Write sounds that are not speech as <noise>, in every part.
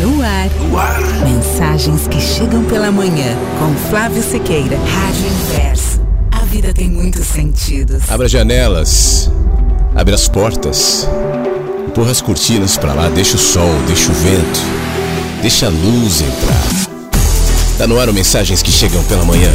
No ar. no ar. Mensagens que chegam pela manhã. Com Flávio Sequeira. Rádio Inverso. A vida tem muitos sentidos. Abra janelas. Abre as portas. Empurra as cortinas para lá. Deixa o sol, deixa o vento. Deixa a luz entrar. Tá no ar o Mensagens que chegam pela manhã.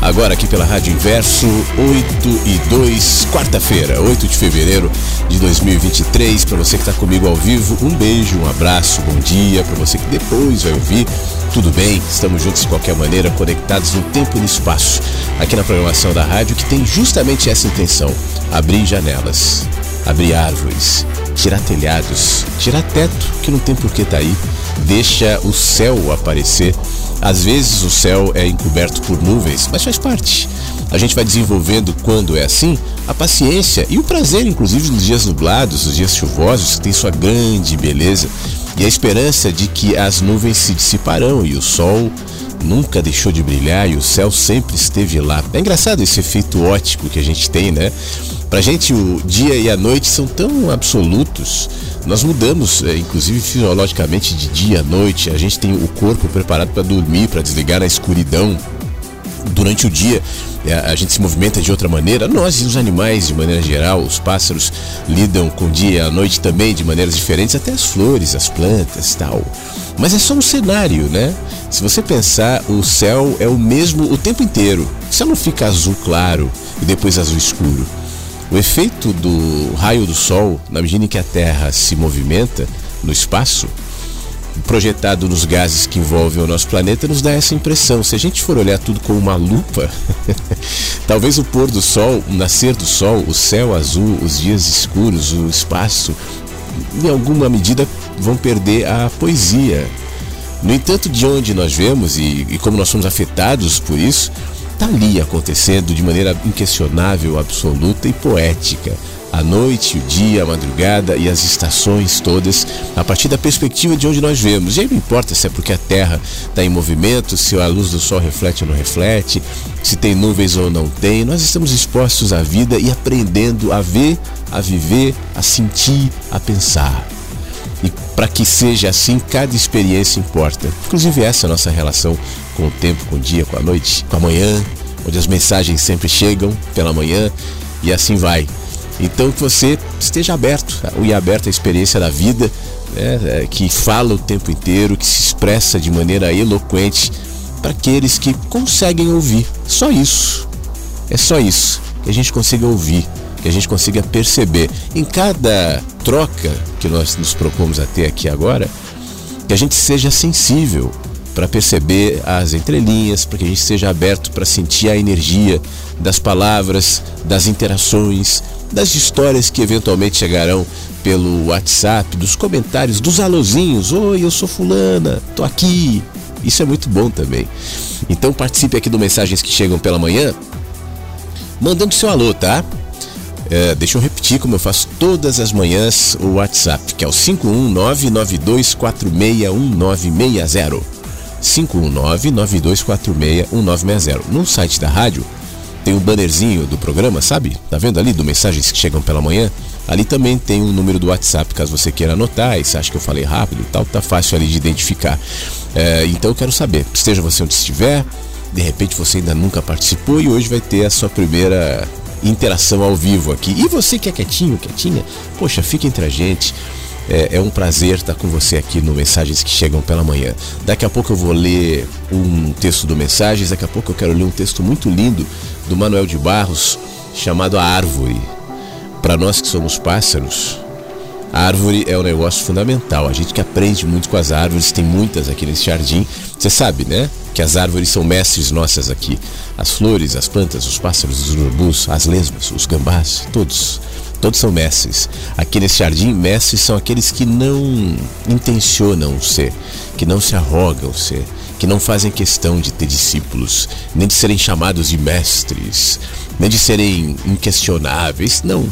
Agora aqui pela Rádio Inverso, 8 e 2, quarta-feira, 8 de fevereiro de 2023. Para você que está comigo ao vivo, um beijo, um abraço, bom dia. Para você que depois vai ouvir, tudo bem? Estamos juntos de qualquer maneira, conectados no tempo e no espaço. Aqui na programação da rádio que tem justamente essa intenção: abrir janelas, abrir árvores, tirar telhados, tirar teto que não tem por que tá aí. Deixa o céu aparecer às vezes o céu é encoberto por nuvens, mas faz parte. A gente vai desenvolvendo, quando é assim, a paciência e o prazer, inclusive, nos dias nublados, nos dias chuvosos, que tem sua grande beleza, e a esperança de que as nuvens se dissiparão e o sol nunca deixou de brilhar e o céu sempre esteve lá. É engraçado esse efeito ótico que a gente tem, né? Pra gente, o dia e a noite são tão absolutos nós mudamos, é, inclusive fisiologicamente, de dia a noite. A gente tem o corpo preparado para dormir, para desligar na escuridão. Durante o dia, é, a gente se movimenta de outra maneira. Nós e os animais, de maneira geral, os pássaros lidam com o dia e a noite também de maneiras diferentes, até as flores, as plantas tal. Mas é só um cenário, né? Se você pensar, o céu é o mesmo o tempo inteiro. O céu não fica azul claro e depois azul escuro. O efeito do raio do Sol, na medida em que a Terra se movimenta no espaço, projetado nos gases que envolvem o nosso planeta, nos dá essa impressão. Se a gente for olhar tudo com uma lupa, <laughs> talvez o pôr do sol, o nascer do sol, o céu azul, os dias escuros, o espaço, em alguma medida vão perder a poesia. No entanto, de onde nós vemos e, e como nós somos afetados por isso, está ali acontecendo de maneira inquestionável, absoluta e poética. A noite, o dia, a madrugada e as estações todas, a partir da perspectiva de onde nós vemos. E aí não importa se é porque a Terra está em movimento, se a luz do Sol reflete ou não reflete, se tem nuvens ou não tem, nós estamos expostos à vida e aprendendo a ver, a viver, a sentir, a pensar. E para que seja assim, cada experiência importa. Inclusive essa é a nossa relação com o tempo, com o dia, com a noite, com a manhã, onde as mensagens sempre chegam pela manhã e assim vai. Então que você esteja aberto e aberto à experiência da vida, né, é, que fala o tempo inteiro, que se expressa de maneira eloquente para aqueles que conseguem ouvir. Só isso. É só isso. Que a gente consiga ouvir, que a gente consiga perceber. Em cada troca que nós nos propomos a ter aqui agora, que a gente seja sensível para perceber as entrelinhas, para que a gente seja aberto para sentir a energia das palavras, das interações, das histórias que eventualmente chegarão pelo WhatsApp, dos comentários, dos alôzinhos. Oi, eu sou fulana, tô aqui. Isso é muito bom também. Então participe aqui do Mensagens que Chegam pela Manhã, mandando seu alô, tá? É, deixa eu repetir como eu faço todas as manhãs o WhatsApp, que é o 51992461960. 519-9246-1960. No site da rádio tem o bannerzinho do programa, sabe? Tá vendo ali do mensagens que chegam pela manhã? Ali também tem o um número do WhatsApp, caso você queira anotar, e você acha que eu falei rápido e tal, tá fácil ali de identificar. É, então eu quero saber, esteja você onde estiver, de repente você ainda nunca participou e hoje vai ter a sua primeira interação ao vivo aqui. E você que é quietinho, quietinha, poxa, fica entre a gente. É, é, um prazer estar com você aqui no Mensagens que Chegam pela Manhã. Daqui a pouco eu vou ler um texto do Mensagens, daqui a pouco eu quero ler um texto muito lindo do Manuel de Barros, chamado A Árvore. Para nós que somos pássaros, a árvore é um negócio fundamental. A gente que aprende muito com as árvores, tem muitas aqui nesse jardim. Você sabe, né? Que as árvores são mestres nossas aqui. As flores, as plantas, os pássaros, os urubus, as lesmas, os gambás, todos. Todos são mestres. Aqui nesse jardim, mestres são aqueles que não intencionam ser, que não se arrogam ser, que não fazem questão de ter discípulos, nem de serem chamados de mestres, nem de serem inquestionáveis. Não.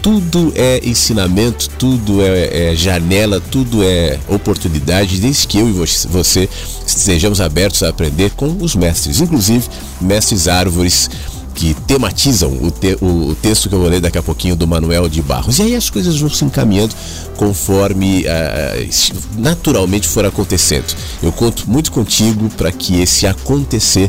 Tudo é ensinamento, tudo é, é janela, tudo é oportunidade, desde que eu e você estejamos abertos a aprender com os mestres, inclusive mestres árvores que tematizam o, te, o, texto que eu vou ler daqui a pouquinho do Manuel de Barros. E aí as coisas vão se encaminhando conforme uh, naturalmente for acontecendo. Eu conto muito contigo para que esse acontecer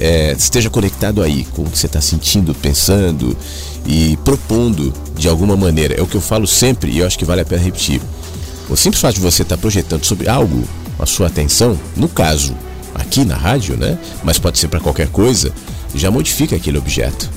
é, esteja conectado aí com o que você está sentindo, pensando e propondo de alguma maneira. É o que eu falo sempre e eu acho que vale a pena repetir. O simples fato de você estar tá projetando sobre algo a sua atenção, no caso aqui na rádio, né? Mas pode ser para qualquer coisa já modifica aquele objeto.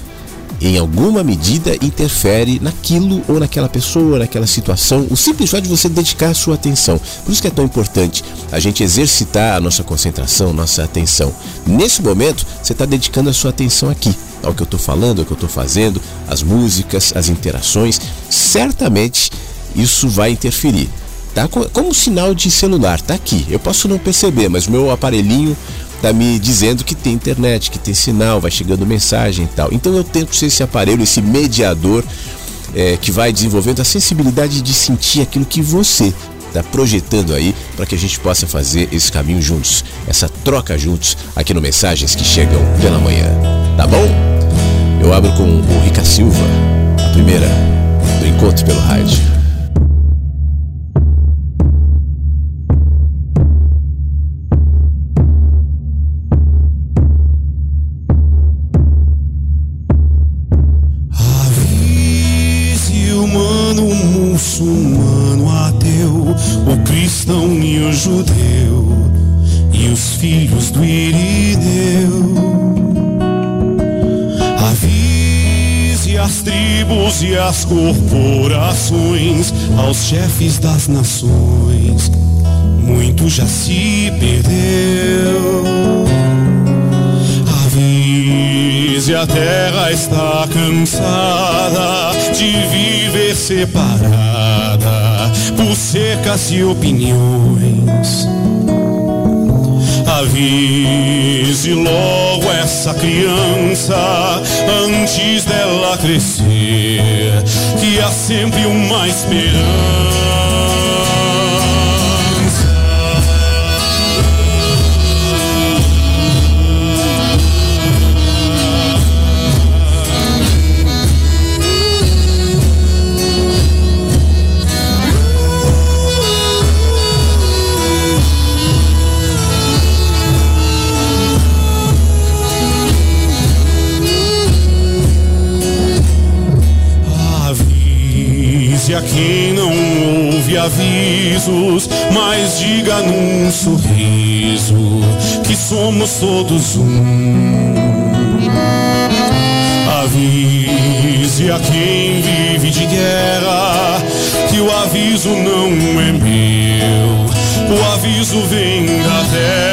Em alguma medida interfere naquilo ou naquela pessoa, naquela situação, o simples fato de você dedicar a sua atenção. Por isso que é tão importante a gente exercitar a nossa concentração, nossa atenção. Nesse momento, você está dedicando a sua atenção aqui, ao que eu estou falando, ao que eu estou fazendo, as músicas, as interações. Certamente isso vai interferir. Tá? Como sinal de celular, tá aqui. Eu posso não perceber, mas o meu aparelhinho tá me dizendo que tem internet, que tem sinal, vai chegando mensagem e tal. Então eu tento ser esse aparelho, esse mediador é, que vai desenvolvendo a sensibilidade de sentir aquilo que você está projetando aí para que a gente possa fazer esse caminho juntos, essa troca juntos aqui no Mensagens que chegam pela manhã. Tá bom? Eu abro com o Rica Silva, a primeira do encontro pelo rádio. Cristão e o judeu, e os filhos do Irineu. Avise as tribos e as corporações, aos chefes das nações, muito já se perdeu. Avise a terra está cansada de viver separada por cercas e opiniões. Avise logo essa criança antes dela crescer, que há sempre uma esperança. Mas diga num sorriso que somos todos um. Avise a quem vive de guerra que o aviso não é meu, o aviso vem da terra.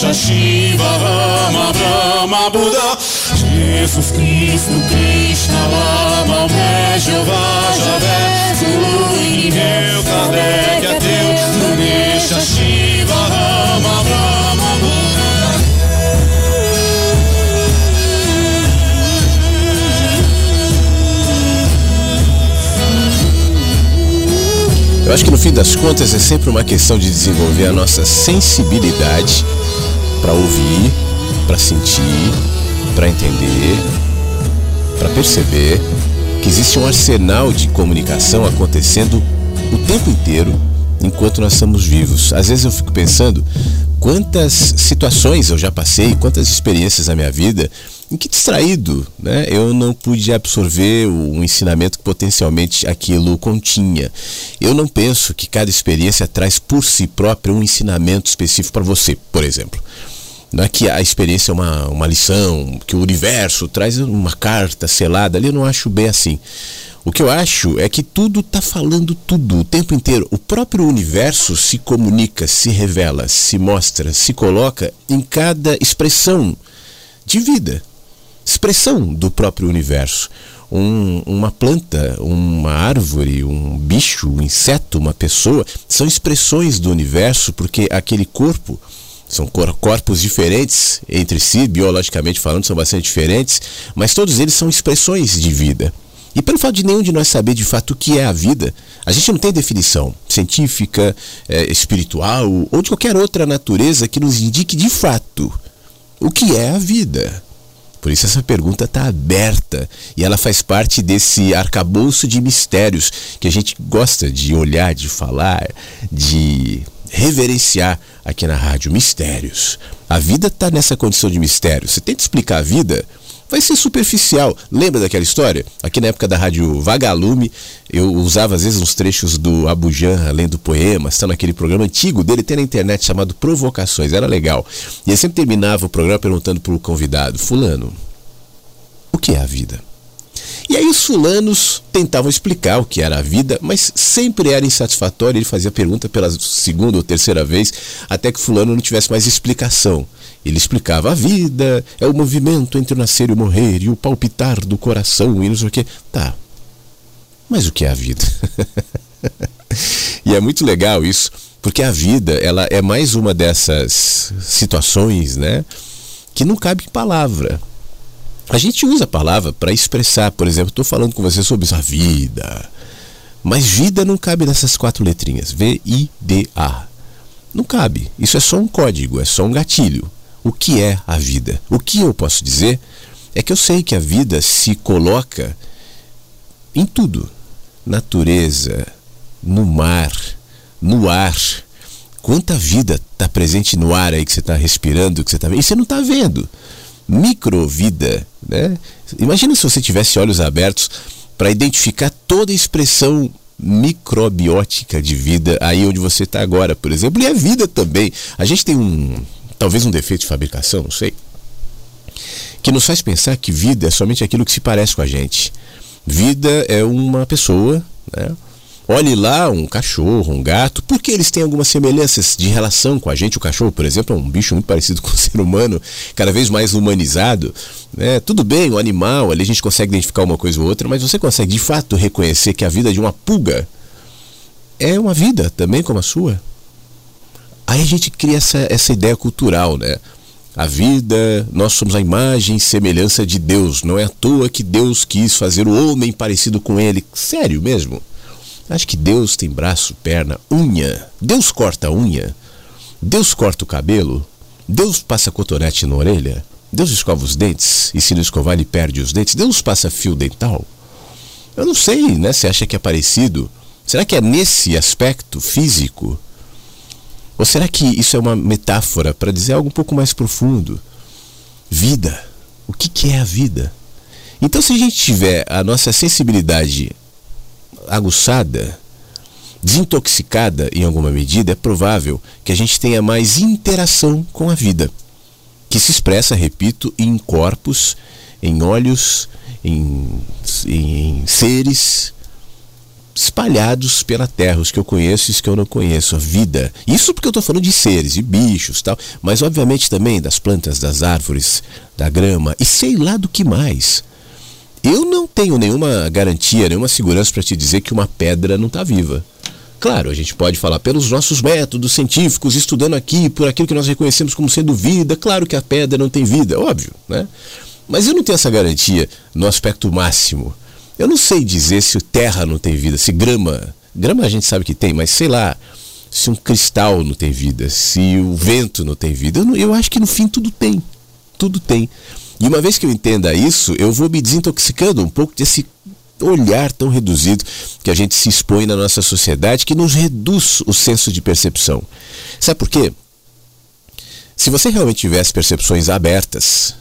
Ganesha, Shiva, Rama, Brahma, Buda. Jesus Cristo, Krishna, Lama, Maomé, Jeová, Javé, Zulu, Irineu, Kardec, Ateu, Ganesha, Shiva, Rama, Brahma, Buda. Eu acho que no fim das contas é sempre uma questão de desenvolver a nossa sensibilidade para ouvir, para sentir, para entender, para perceber que existe um arsenal de comunicação acontecendo o tempo inteiro enquanto nós estamos vivos. Às vezes eu fico pensando quantas situações eu já passei, quantas experiências na minha vida em que distraído, né? Eu não pude absorver o ensinamento que potencialmente aquilo continha. Eu não penso que cada experiência traz por si própria um ensinamento específico para você, por exemplo. Não é que a experiência é uma, uma lição, que o universo traz uma carta selada ali, eu não acho bem assim. O que eu acho é que tudo está falando tudo o tempo inteiro. O próprio universo se comunica, se revela, se mostra, se coloca em cada expressão de vida expressão do próprio universo. Um, uma planta, uma árvore, um bicho, um inseto, uma pessoa, são expressões do universo porque aquele corpo são corpos diferentes entre si, biologicamente falando, são bastante diferentes, mas todos eles são expressões de vida. E pelo fato de nenhum de nós saber de fato o que é a vida, a gente não tem definição científica, é, espiritual ou de qualquer outra natureza que nos indique de fato o que é a vida. Por isso essa pergunta está aberta e ela faz parte desse arcabouço de mistérios que a gente gosta de olhar, de falar, de reverenciar aqui na rádio. Mistérios. A vida está nessa condição de mistério. Você tenta explicar a vida, vai ser superficial. Lembra daquela história? Aqui na época da rádio Vagalume, eu usava às vezes uns trechos do Abujan lendo poemas, está naquele programa antigo dele, tem na internet chamado Provocações, era legal. E ele sempre terminava o programa perguntando para o convidado: Fulano, o que é a vida? E aí os fulanos tentavam explicar o que era a vida, mas sempre era insatisfatório. Ele fazia pergunta pela segunda ou terceira vez, até que fulano não tivesse mais explicação. Ele explicava a vida, é o movimento entre o nascer e o morrer, e o palpitar do coração, e não sei o que. Tá. Mas o que é a vida? <laughs> e é muito legal isso, porque a vida, ela é mais uma dessas situações, né? Que não cabe em palavra. A gente usa a palavra para expressar, por exemplo, estou falando com você sobre a vida. Mas vida não cabe nessas quatro letrinhas. V-I-D-A. Não cabe. Isso é só um código, é só um gatilho. O que é a vida? O que eu posso dizer é que eu sei que a vida se coloca em tudo: natureza, no mar, no ar. Quanta vida está presente no ar aí que você está respirando, que você está vendo, e você não está vendo microvida. Né? Imagina se você tivesse olhos abertos para identificar toda a expressão microbiótica de vida aí onde você está agora, por exemplo, e a vida também. A gente tem um, talvez um defeito de fabricação, não sei, que nos faz pensar que vida é somente aquilo que se parece com a gente. Vida é uma pessoa, né? Olhe lá um cachorro, um gato, porque eles têm algumas semelhanças de relação com a gente. O cachorro, por exemplo, é um bicho muito parecido <laughs> com o ser humano, cada vez mais humanizado. Né? Tudo bem, o animal, ali a gente consegue identificar uma coisa ou outra, mas você consegue de fato reconhecer que a vida de uma pulga é uma vida também como a sua. Aí a gente cria essa, essa ideia cultural, né? A vida, nós somos a imagem e semelhança de Deus. Não é à toa que Deus quis fazer o homem parecido com ele. Sério mesmo? Acho que Deus tem braço, perna, unha. Deus corta a unha. Deus corta o cabelo. Deus passa cotonete na orelha. Deus escova os dentes. E se não escovar, ele perde os dentes. Deus passa fio dental. Eu não sei, né? Você acha que é parecido? Será que é nesse aspecto físico? Ou será que isso é uma metáfora para dizer algo um pouco mais profundo? Vida. O que, que é a vida? Então, se a gente tiver a nossa sensibilidade aguçada, desintoxicada em alguma medida, é provável que a gente tenha mais interação com a vida. que se expressa, repito, em corpos, em olhos, em, em seres espalhados pela terra, os que eu conheço e os que eu não conheço, a vida. Isso porque eu estou falando de seres, de bichos tal, mas obviamente também das plantas, das árvores, da grama e sei lá do que mais. Eu não tenho nenhuma garantia, nenhuma segurança para te dizer que uma pedra não está viva. Claro, a gente pode falar pelos nossos métodos científicos, estudando aqui por aquilo que nós reconhecemos como sendo vida. Claro que a pedra não tem vida, óbvio, né? Mas eu não tenho essa garantia no aspecto máximo. Eu não sei dizer se terra não tem vida, se grama. Grama a gente sabe que tem, mas sei lá. Se um cristal não tem vida, se o vento não tem vida. Eu, não, eu acho que no fim tudo tem. Tudo tem. E uma vez que eu entenda isso, eu vou me desintoxicando um pouco desse olhar tão reduzido que a gente se expõe na nossa sociedade, que nos reduz o senso de percepção. Sabe por quê? Se você realmente tivesse percepções abertas,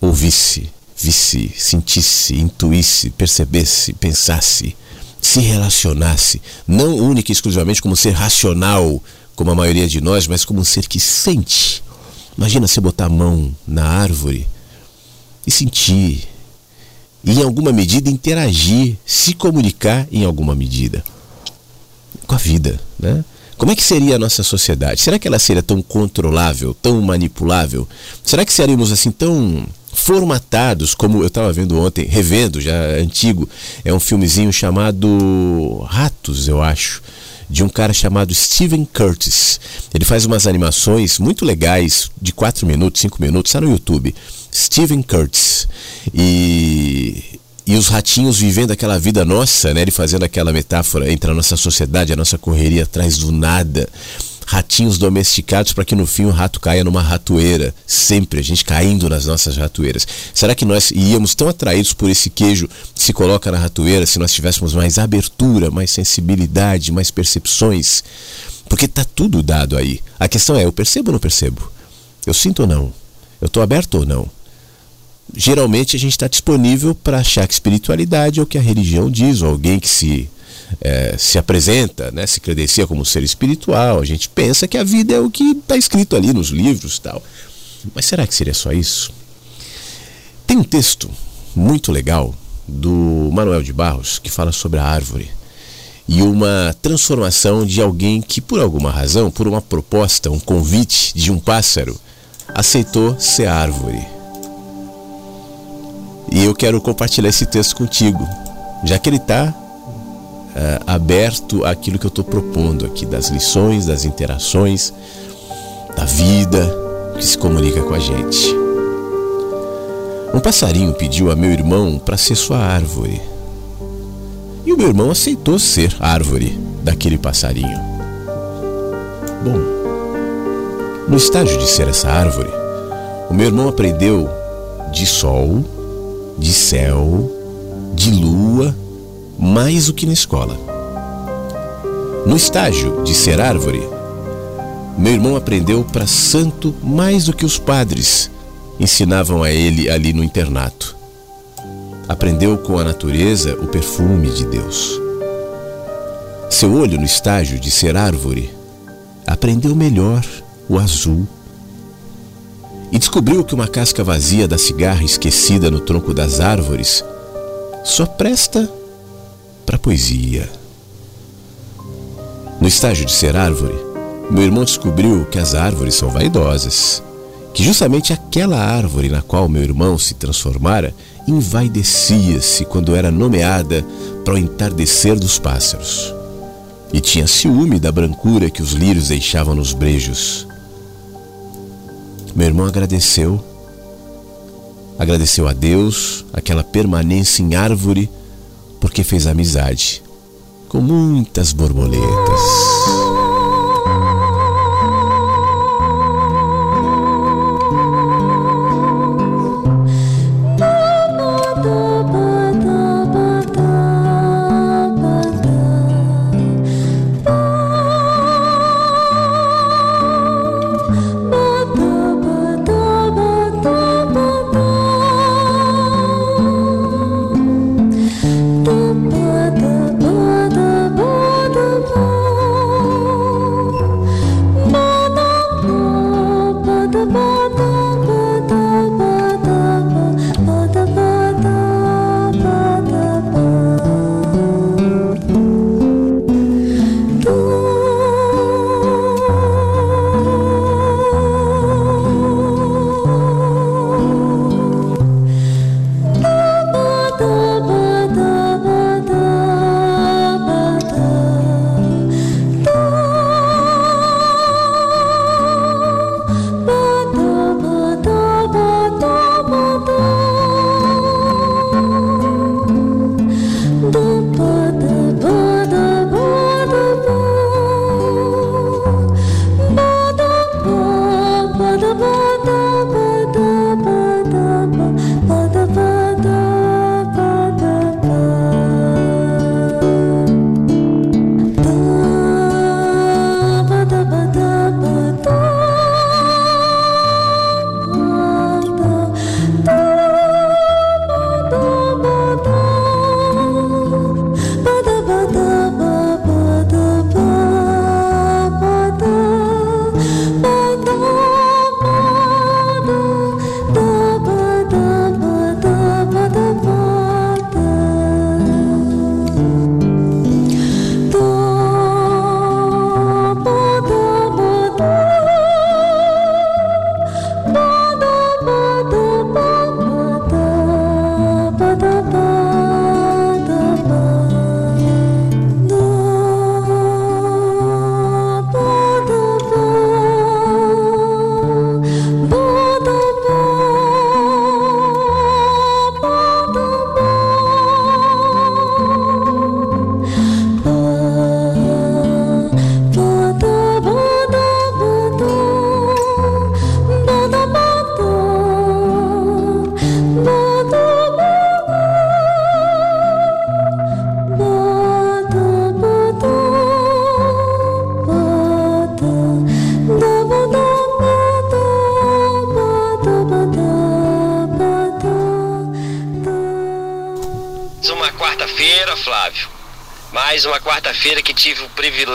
ouvisse, visse, sentisse, intuísse, percebesse, pensasse, se relacionasse, não única e exclusivamente como ser racional, como a maioria de nós, mas como um ser que sente. Imagina você botar a mão na árvore e sentir, e em alguma medida interagir, se comunicar em alguma medida com a vida, né? Como é que seria a nossa sociedade? Será que ela seria tão controlável, tão manipulável? Será que seríamos assim tão formatados, como eu estava vendo ontem, revendo, já antigo, é um filmezinho chamado Ratos, eu acho, de um cara chamado Steven Curtis. Ele faz umas animações muito legais, de 4 minutos, 5 minutos, está no YouTube. Steven Curtis. E, e os ratinhos vivendo aquela vida nossa, né? Ele fazendo aquela metáfora entre a nossa sociedade, a nossa correria atrás do nada ratinhos domesticados para que no fim o rato caia numa ratoeira. Sempre a gente caindo nas nossas ratoeiras. Será que nós iríamos tão atraídos por esse queijo que se coloca na ratoeira se nós tivéssemos mais abertura, mais sensibilidade, mais percepções? Porque está tudo dado aí. A questão é: eu percebo ou não percebo? Eu sinto ou não? Eu estou aberto ou não? Geralmente a gente está disponível para achar que espiritualidade é o que a religião diz, ou alguém que se é, se apresenta, né, se credencia como ser espiritual, a gente pensa que a vida é o que está escrito ali nos livros tal. Mas será que seria só isso? Tem um texto muito legal do Manuel de Barros que fala sobre a árvore e uma transformação de alguém que, por alguma razão, por uma proposta, um convite de um pássaro, aceitou ser árvore. E eu quero compartilhar esse texto contigo, já que ele está uh, aberto àquilo que eu estou propondo aqui, das lições, das interações, da vida que se comunica com a gente. Um passarinho pediu a meu irmão para ser sua árvore. E o meu irmão aceitou ser árvore daquele passarinho. Bom, no estágio de ser essa árvore, o meu irmão aprendeu de sol, de céu, de lua mais do que na escola. No estágio de ser árvore, meu irmão aprendeu para santo mais do que os padres ensinavam a ele ali no internato. Aprendeu com a natureza o perfume de Deus. Seu olho no estágio de ser árvore aprendeu melhor o azul e descobriu que uma casca vazia da cigarra esquecida no tronco das árvores só presta para a poesia. No estágio de ser árvore, meu irmão descobriu que as árvores são vaidosas, que justamente aquela árvore na qual meu irmão se transformara envaidecia-se quando era nomeada para o entardecer dos pássaros, e tinha ciúme da brancura que os lírios deixavam nos brejos. Meu irmão agradeceu, agradeceu a Deus aquela permanência em árvore porque fez amizade com muitas borboletas.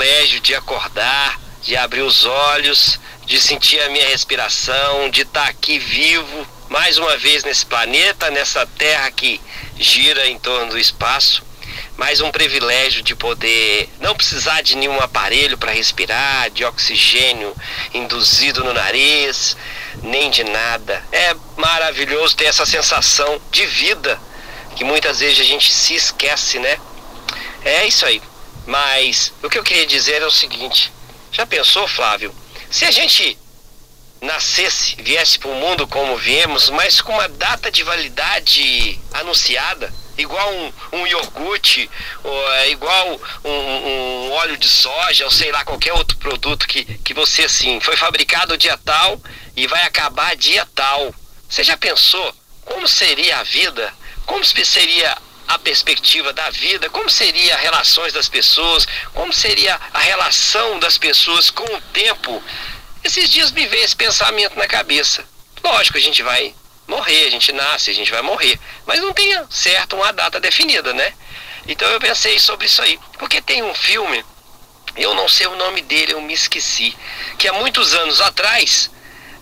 Privilégio de acordar, de abrir os olhos, de sentir a minha respiração, de estar aqui vivo, mais uma vez nesse planeta, nessa terra que gira em torno do espaço. Mais um privilégio de poder não precisar de nenhum aparelho para respirar, de oxigênio induzido no nariz, nem de nada. É maravilhoso ter essa sensação de vida que muitas vezes a gente se esquece, né? É isso aí. Mas o que eu queria dizer é o seguinte: já pensou, Flávio? Se a gente nascesse, viesse para o mundo como viemos, mas com uma data de validade anunciada, igual um, um iogurte, ou, é, igual um, um, óleo de soja, ou sei lá, qualquer outro produto que, que você, assim, foi fabricado dia tal e vai acabar dia tal. Você já pensou como seria a vida? Como seria a perspectiva da vida, como seria as relações das pessoas, como seria a relação das pessoas com o tempo. Esses dias me veio esse pensamento na cabeça. Lógico, a gente vai morrer, a gente nasce, a gente vai morrer, mas não tem certo uma data definida, né? Então eu pensei sobre isso aí, porque tem um filme, eu não sei o nome dele, eu me esqueci, que há muitos anos atrás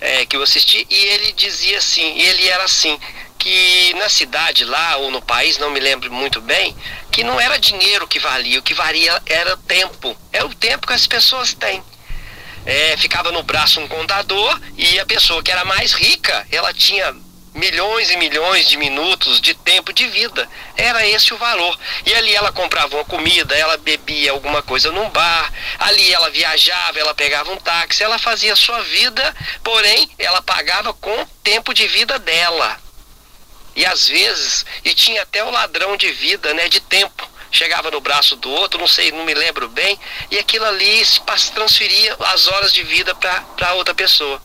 é, que eu assisti e ele dizia assim, ele era assim, que na cidade lá ou no país, não me lembro muito bem, que não era dinheiro que valia, o que valia era tempo. Era o tempo que as pessoas têm. É, ficava no braço um contador e a pessoa que era mais rica, ela tinha milhões e milhões de minutos de tempo de vida. Era esse o valor. E ali ela comprava uma comida, ela bebia alguma coisa num bar, ali ela viajava, ela pegava um táxi, ela fazia sua vida, porém ela pagava com o tempo de vida dela. E às vezes, e tinha até o ladrão de vida, né, de tempo. Chegava no braço do outro, não sei, não me lembro bem, e aquilo ali se transferia as horas de vida para outra pessoa.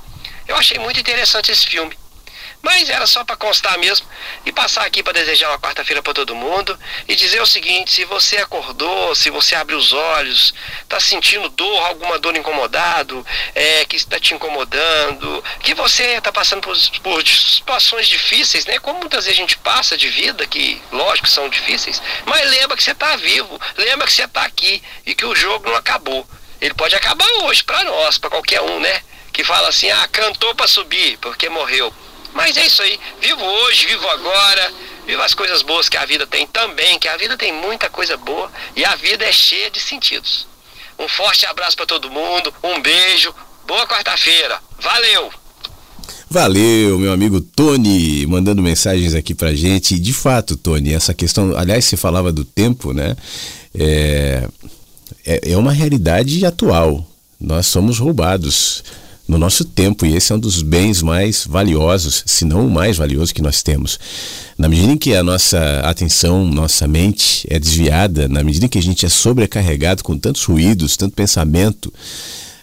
Eu achei muito interessante esse filme. Mas era só para constar mesmo e passar aqui para desejar uma quarta-feira para todo mundo e dizer o seguinte: se você acordou, se você abre os olhos, está sentindo dor, alguma dor incomodado, é, que está te incomodando, que você está passando por, por, situações difíceis, né? Como muitas vezes a gente passa de vida, que lógico são difíceis, mas lembra que você está vivo, lembra que você está aqui e que o jogo não acabou. Ele pode acabar hoje para nós, para qualquer um, né? Que fala assim: ah, cantou para subir porque morreu. Mas é isso aí. Vivo hoje, vivo agora. Vivo as coisas boas que a vida tem também, que a vida tem muita coisa boa e a vida é cheia de sentidos. Um forte abraço para todo mundo, um beijo, boa quarta-feira. Valeu! Valeu, meu amigo Tony, mandando mensagens aqui pra gente. De fato, Tony, essa questão, aliás, você falava do tempo, né? É, é, é uma realidade atual. Nós somos roubados no nosso tempo, e esse é um dos bens mais valiosos, se não o mais valioso que nós temos. Na medida em que a nossa atenção, nossa mente é desviada, na medida em que a gente é sobrecarregado com tantos ruídos, tanto pensamento,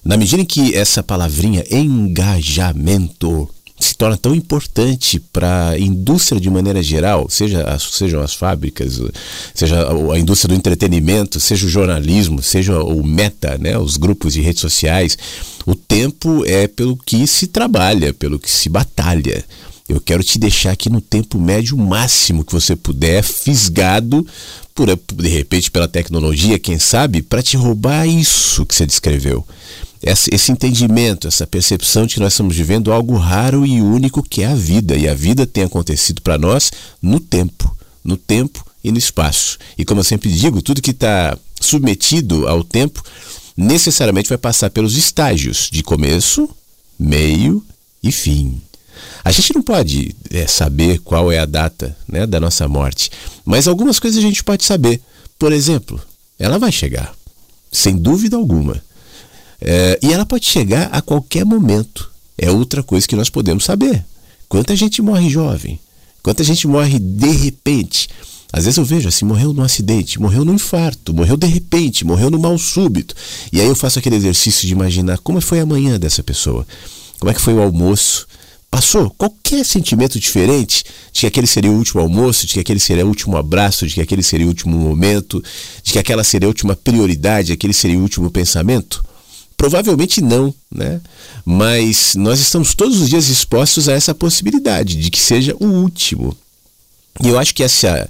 na medida em que essa palavrinha engajamento se torna tão importante para a indústria de maneira geral, seja as, sejam as fábricas, seja a indústria do entretenimento, seja o jornalismo, seja o meta, né, os grupos de redes sociais, o tempo é pelo que se trabalha, pelo que se batalha. Eu quero te deixar aqui no tempo médio máximo que você puder, fisgado por de repente pela tecnologia, quem sabe, para te roubar isso que você descreveu esse entendimento, essa percepção de que nós estamos vivendo algo raro e único que é a vida. E a vida tem acontecido para nós no tempo, no tempo e no espaço. E como eu sempre digo, tudo que está submetido ao tempo necessariamente vai passar pelos estágios de começo, meio e fim. A gente não pode é, saber qual é a data né, da nossa morte, mas algumas coisas a gente pode saber. Por exemplo, ela vai chegar, sem dúvida alguma. É, e ela pode chegar a qualquer momento. É outra coisa que nós podemos saber. Quanta gente morre jovem? Quanta gente morre de repente? Às vezes eu vejo assim, morreu num acidente, morreu num infarto, morreu de repente, morreu no mal súbito. E aí eu faço aquele exercício de imaginar como foi a manhã dessa pessoa. Como é que foi o almoço? Passou qualquer sentimento diferente de que aquele seria o último almoço, de que aquele seria o último abraço, de que aquele seria o último momento, de que aquela seria a última prioridade, aquele seria o último pensamento? Provavelmente não, né? Mas nós estamos todos os dias expostos a essa possibilidade de que seja o último. E eu acho que essa,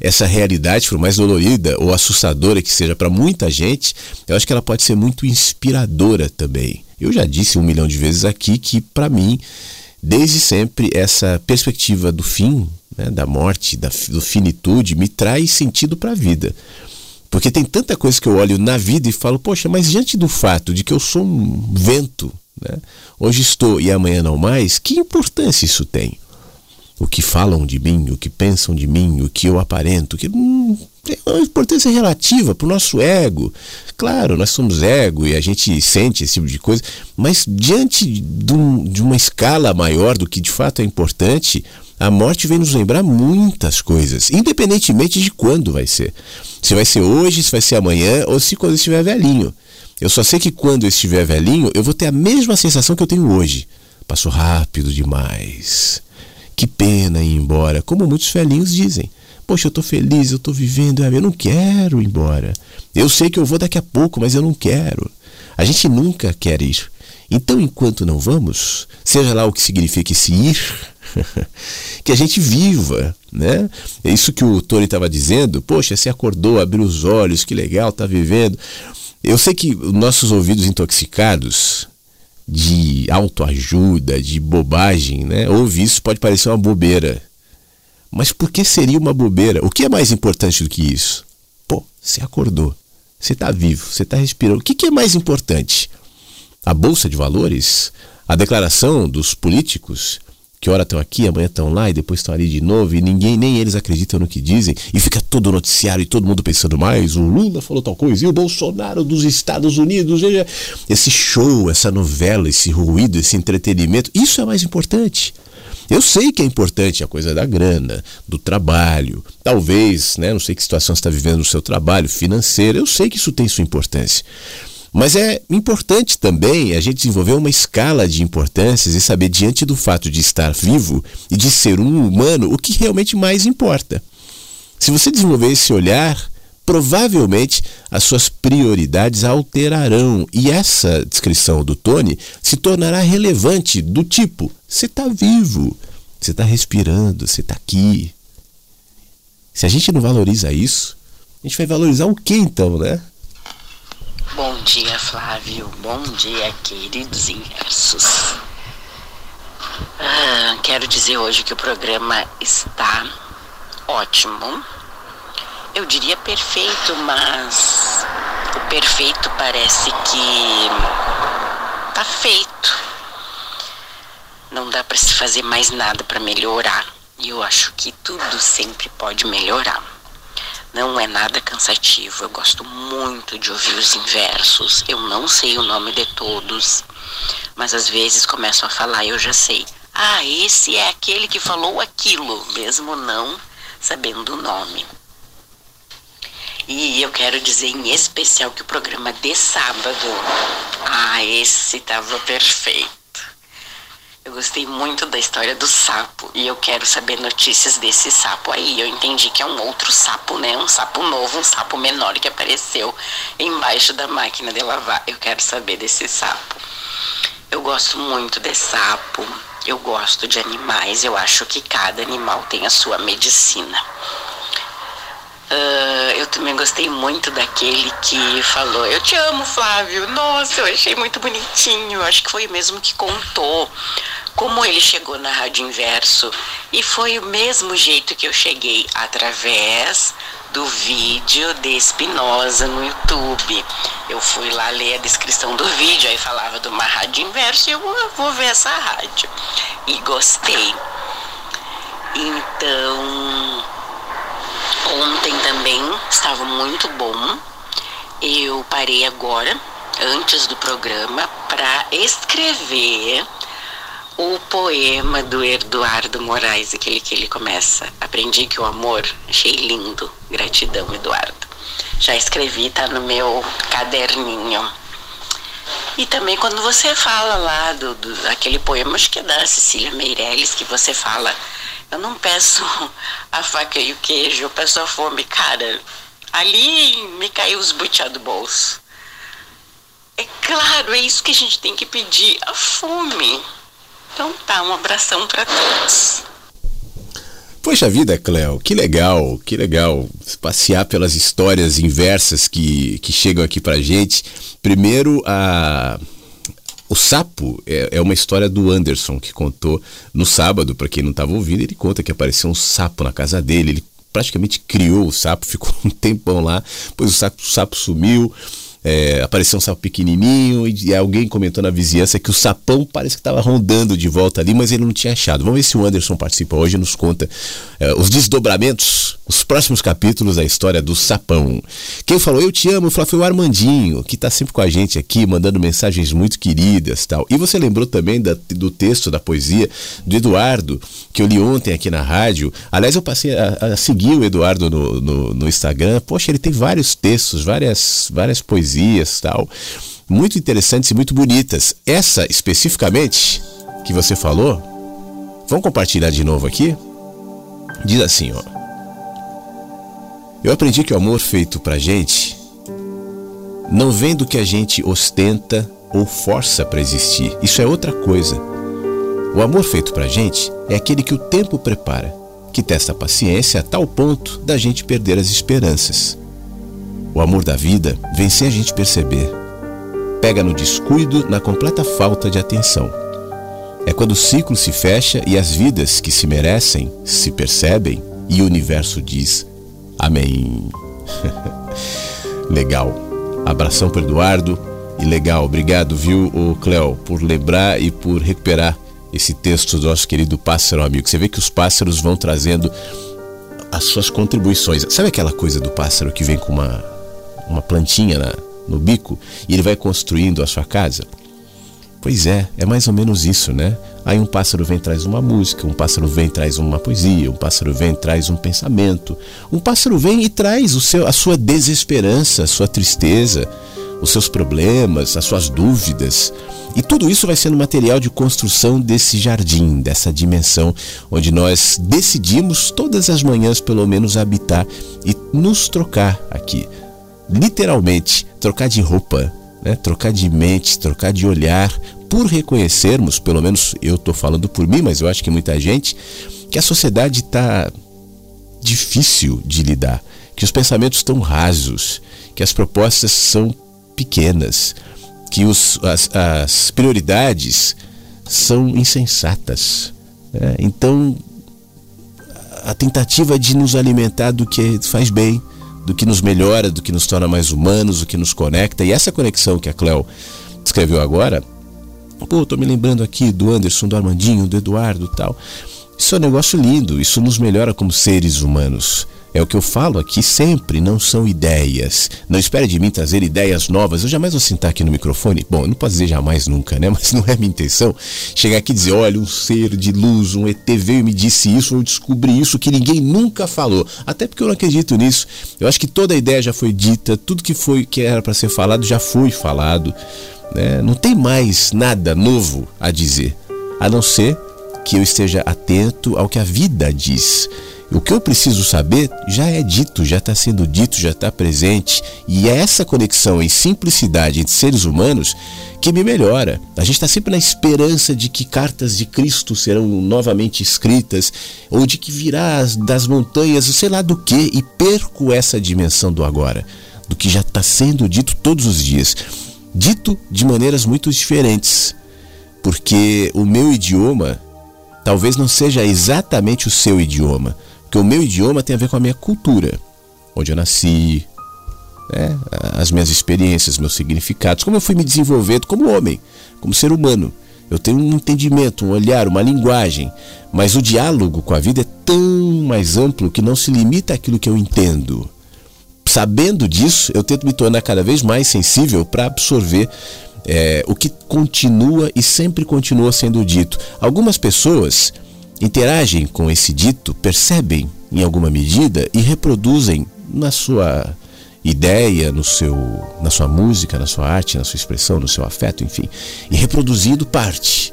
essa realidade, por mais dolorida ou assustadora que seja para muita gente, eu acho que ela pode ser muito inspiradora também. Eu já disse um milhão de vezes aqui que, para mim, desde sempre, essa perspectiva do fim, né, da morte, da do finitude, me traz sentido para a vida. Porque tem tanta coisa que eu olho na vida e falo, poxa, mas diante do fato de que eu sou um vento, né, hoje estou e amanhã não mais, que importância isso tem? o que falam de mim, o que pensam de mim, o que eu aparento, que hum, tem uma importância relativa para o nosso ego. Claro, nós somos ego e a gente sente esse tipo de coisa, mas diante de, um, de uma escala maior do que de fato é importante, a morte vem nos lembrar muitas coisas, independentemente de quando vai ser. Se vai ser hoje, se vai ser amanhã ou se quando eu estiver velhinho. Eu só sei que quando eu estiver velhinho, eu vou ter a mesma sensação que eu tenho hoje. Passou rápido demais. Que pena ir embora, como muitos velhinhos dizem. Poxa, eu estou feliz, eu estou vivendo, eu não quero ir embora. Eu sei que eu vou daqui a pouco, mas eu não quero. A gente nunca quer ir. Então, enquanto não vamos, seja lá o que significa esse ir, <laughs> que a gente viva, né? É isso que o Tony estava dizendo. Poxa, você acordou, abriu os olhos, que legal, tá vivendo. Eu sei que nossos ouvidos intoxicados, de autoajuda, de bobagem, né? Ouvir isso pode parecer uma bobeira. Mas por que seria uma bobeira? O que é mais importante do que isso? Pô, você acordou, você está vivo, você está respirando. O que, que é mais importante? A bolsa de valores? A declaração dos políticos? que ora estão aqui, amanhã estão lá e depois estão ali de novo e ninguém, nem eles acreditam no que dizem e fica todo o noticiário e todo mundo pensando mais, o Lula falou tal coisa e o Bolsonaro dos Estados Unidos, esse show, essa novela, esse ruído, esse entretenimento, isso é mais importante. Eu sei que é importante a coisa da grana, do trabalho, talvez, né, não sei que situação você está vivendo no seu trabalho financeiro, eu sei que isso tem sua importância. Mas é importante também a gente desenvolver uma escala de importâncias e saber, diante do fato de estar vivo e de ser um humano, o que realmente mais importa. Se você desenvolver esse olhar, provavelmente as suas prioridades alterarão e essa descrição do Tony se tornará relevante do tipo: você está vivo, você está respirando, você está aqui. Se a gente não valoriza isso, a gente vai valorizar o que então, né? Bom dia, Flávio. Bom dia, queridos inversos. Ah, quero dizer hoje que o programa está ótimo. Eu diria perfeito, mas o perfeito parece que tá feito. Não dá para se fazer mais nada para melhorar. E eu acho que tudo sempre pode melhorar. Não é nada cansativo. Eu gosto muito de ouvir os inversos. Eu não sei o nome de todos, mas às vezes começo a falar e eu já sei. Ah, esse é aquele que falou aquilo, mesmo não sabendo o nome. E eu quero dizer em especial que o programa de sábado, ah, esse estava perfeito. Eu gostei muito da história do sapo e eu quero saber notícias desse sapo aí. Eu entendi que é um outro sapo, né? Um sapo novo, um sapo menor que apareceu embaixo da máquina de lavar. Eu quero saber desse sapo. Eu gosto muito de sapo. Eu gosto de animais. Eu acho que cada animal tem a sua medicina. Uh, eu também gostei muito daquele que falou: Eu te amo, Flávio. Nossa, eu achei muito bonitinho. Acho que foi o mesmo que contou como ele chegou na Rádio Inverso. E foi o mesmo jeito que eu cheguei através do vídeo de Espinosa no YouTube. Eu fui lá ler a descrição do vídeo, aí falava de uma rádio inverso e eu vou, ver essa rádio. E gostei. Então, ontem também estava muito bom. Eu parei agora, antes do programa, para escrever o poema do Eduardo Moraes, aquele que ele começa. Aprendi que o amor, achei lindo. Gratidão, Eduardo. Já escrevi, tá no meu caderninho. E também quando você fala lá do, do aquele poema, acho que é da Cecília Meirelles, que você fala, eu não peço a faca e o queijo, eu peço a fome. Cara, ali me caiu os butiá do bolso. É claro, é isso que a gente tem que pedir, a fome. Então tá, um abração para todos. Poxa vida, Cléo, que legal, que legal passear pelas histórias inversas que, que chegam aqui pra gente. Primeiro, a, o sapo é, é, uma história do Anderson que contou no sábado, para quem não estava ouvindo, ele conta que apareceu um sapo na casa dele, ele praticamente criou o sapo, <laughs> ficou um tempão lá, depois o sapo, o sapo sumiu é, apareceu um sapo pequenininho e, e, alguém comentou na vizinhança que o sapão parece que estava rondando de volta ali, mas ele não tinha achado. Vamos ver se o Anderson participa hoje e nos conta é, os desdobramentos, os próximos capítulos da história do sapão. Quem falou eu te amo foi o Armandinho, que está sempre com a gente aqui, mandando mensagens muito queridas tal. E você lembrou também da, do texto da poesia do Eduardo, que eu li ontem aqui na rádio. Aliás, eu passei a, a seguir o Eduardo no, no, no Instagram. Poxa, ele tem vários textos, várias, várias poesias tal, muito interessantes e muito bonitas. Essa especificamente que você falou, vamos compartilhar de novo aqui? Diz assim, ó. Eu aprendi que o amor feito pra gente não vem do que a gente ostenta ou força para existir. Isso é outra coisa. O amor feito pra gente é aquele que o tempo prepara, que testa a paciência a tal ponto da gente perder as esperanças. O amor da vida vem sem a gente perceber. Pega no descuido, na completa falta de atenção. É quando o ciclo se fecha e as vidas que se merecem se percebem e o universo diz Amém. legal. Abração para Eduardo e legal. Obrigado, viu, o Cléo, por lembrar e por recuperar esse texto do nosso querido pássaro amigo. Você vê que os pássaros vão trazendo as suas contribuições. Sabe aquela coisa do pássaro que vem com uma uma plantinha na, no bico e ele vai construindo a sua casa? Pois é, é mais ou menos isso, né? Aí um pássaro vem traz uma música, um pássaro vem traz uma poesia, um pássaro vem traz um pensamento, um pássaro vem e traz o seu, a sua desesperança, a sua tristeza, os seus problemas, as suas dúvidas. E tudo isso vai sendo material de construção desse jardim, dessa dimensão onde nós decidimos todas as manhãs, pelo menos, habitar e nos trocar aqui literalmente trocar de roupa, né? trocar de mente, trocar de olhar, por reconhecermos, pelo menos eu estou falando por mim, mas eu acho que muita gente, que a sociedade está difícil de lidar, que os pensamentos estão rasos, que as propostas são pequenas, que os, as, as prioridades são insensatas. Né? Então, a tentativa de nos alimentar do que faz bem, do que nos melhora, do que nos torna mais humanos, do que nos conecta. E essa conexão que a Cleo descreveu agora, pô, tô me lembrando aqui do Anderson, do Armandinho, do Eduardo tal. Isso é um negócio lindo, isso nos melhora como seres humanos. É o que eu falo aqui sempre, não são ideias. Não espere de mim trazer ideias novas. Eu jamais vou sentar aqui no microfone. Bom, eu não posso dizer jamais nunca, né? <laughs> Mas não é minha intenção chegar aqui e dizer: olha, um ser de luz, um ET veio e me disse isso, eu descobri isso que ninguém nunca falou. Até porque eu não acredito nisso. Eu acho que toda a ideia já foi dita, tudo que foi que era para ser falado já foi falado. Né? Não tem mais nada novo a dizer, a não ser que eu esteja atento ao que a vida diz. O que eu preciso saber já é dito, já está sendo dito, já está presente. E é essa conexão em simplicidade entre seres humanos que me melhora. A gente está sempre na esperança de que cartas de Cristo serão novamente escritas, ou de que virá das montanhas, sei lá do que, e perco essa dimensão do agora, do que já está sendo dito todos os dias. Dito de maneiras muito diferentes, porque o meu idioma talvez não seja exatamente o seu idioma porque o meu idioma tem a ver com a minha cultura, onde eu nasci, né? as minhas experiências, meus significados, como eu fui me desenvolvendo como homem, como ser humano. Eu tenho um entendimento, um olhar, uma linguagem, mas o diálogo com a vida é tão mais amplo que não se limita àquilo que eu entendo. Sabendo disso, eu tento me tornar cada vez mais sensível para absorver é, o que continua e sempre continua sendo dito. Algumas pessoas interagem com esse dito, percebem em alguma medida e reproduzem na sua ideia, no seu, na sua música, na sua arte, na sua expressão, no seu afeto, enfim, e reproduzindo parte.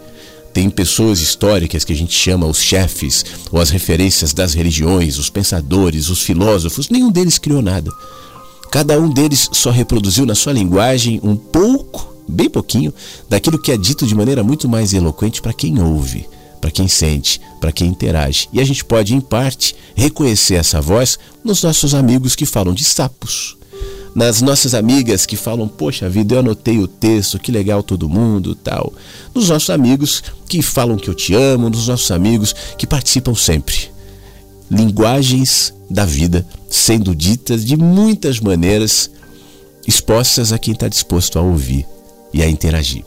Tem pessoas históricas que a gente chama os chefes, ou as referências das religiões, os pensadores, os filósofos, nenhum deles criou nada. Cada um deles só reproduziu na sua linguagem um pouco, bem pouquinho, daquilo que é dito de maneira muito mais eloquente para quem ouve para quem sente, para quem interage. E a gente pode, em parte, reconhecer essa voz nos nossos amigos que falam de sapos, nas nossas amigas que falam, poxa vida, eu anotei o texto, que legal todo mundo, tal. Nos nossos amigos que falam que eu te amo, nos nossos amigos que participam sempre. Linguagens da vida sendo ditas de muitas maneiras, expostas a quem está disposto a ouvir e a interagir.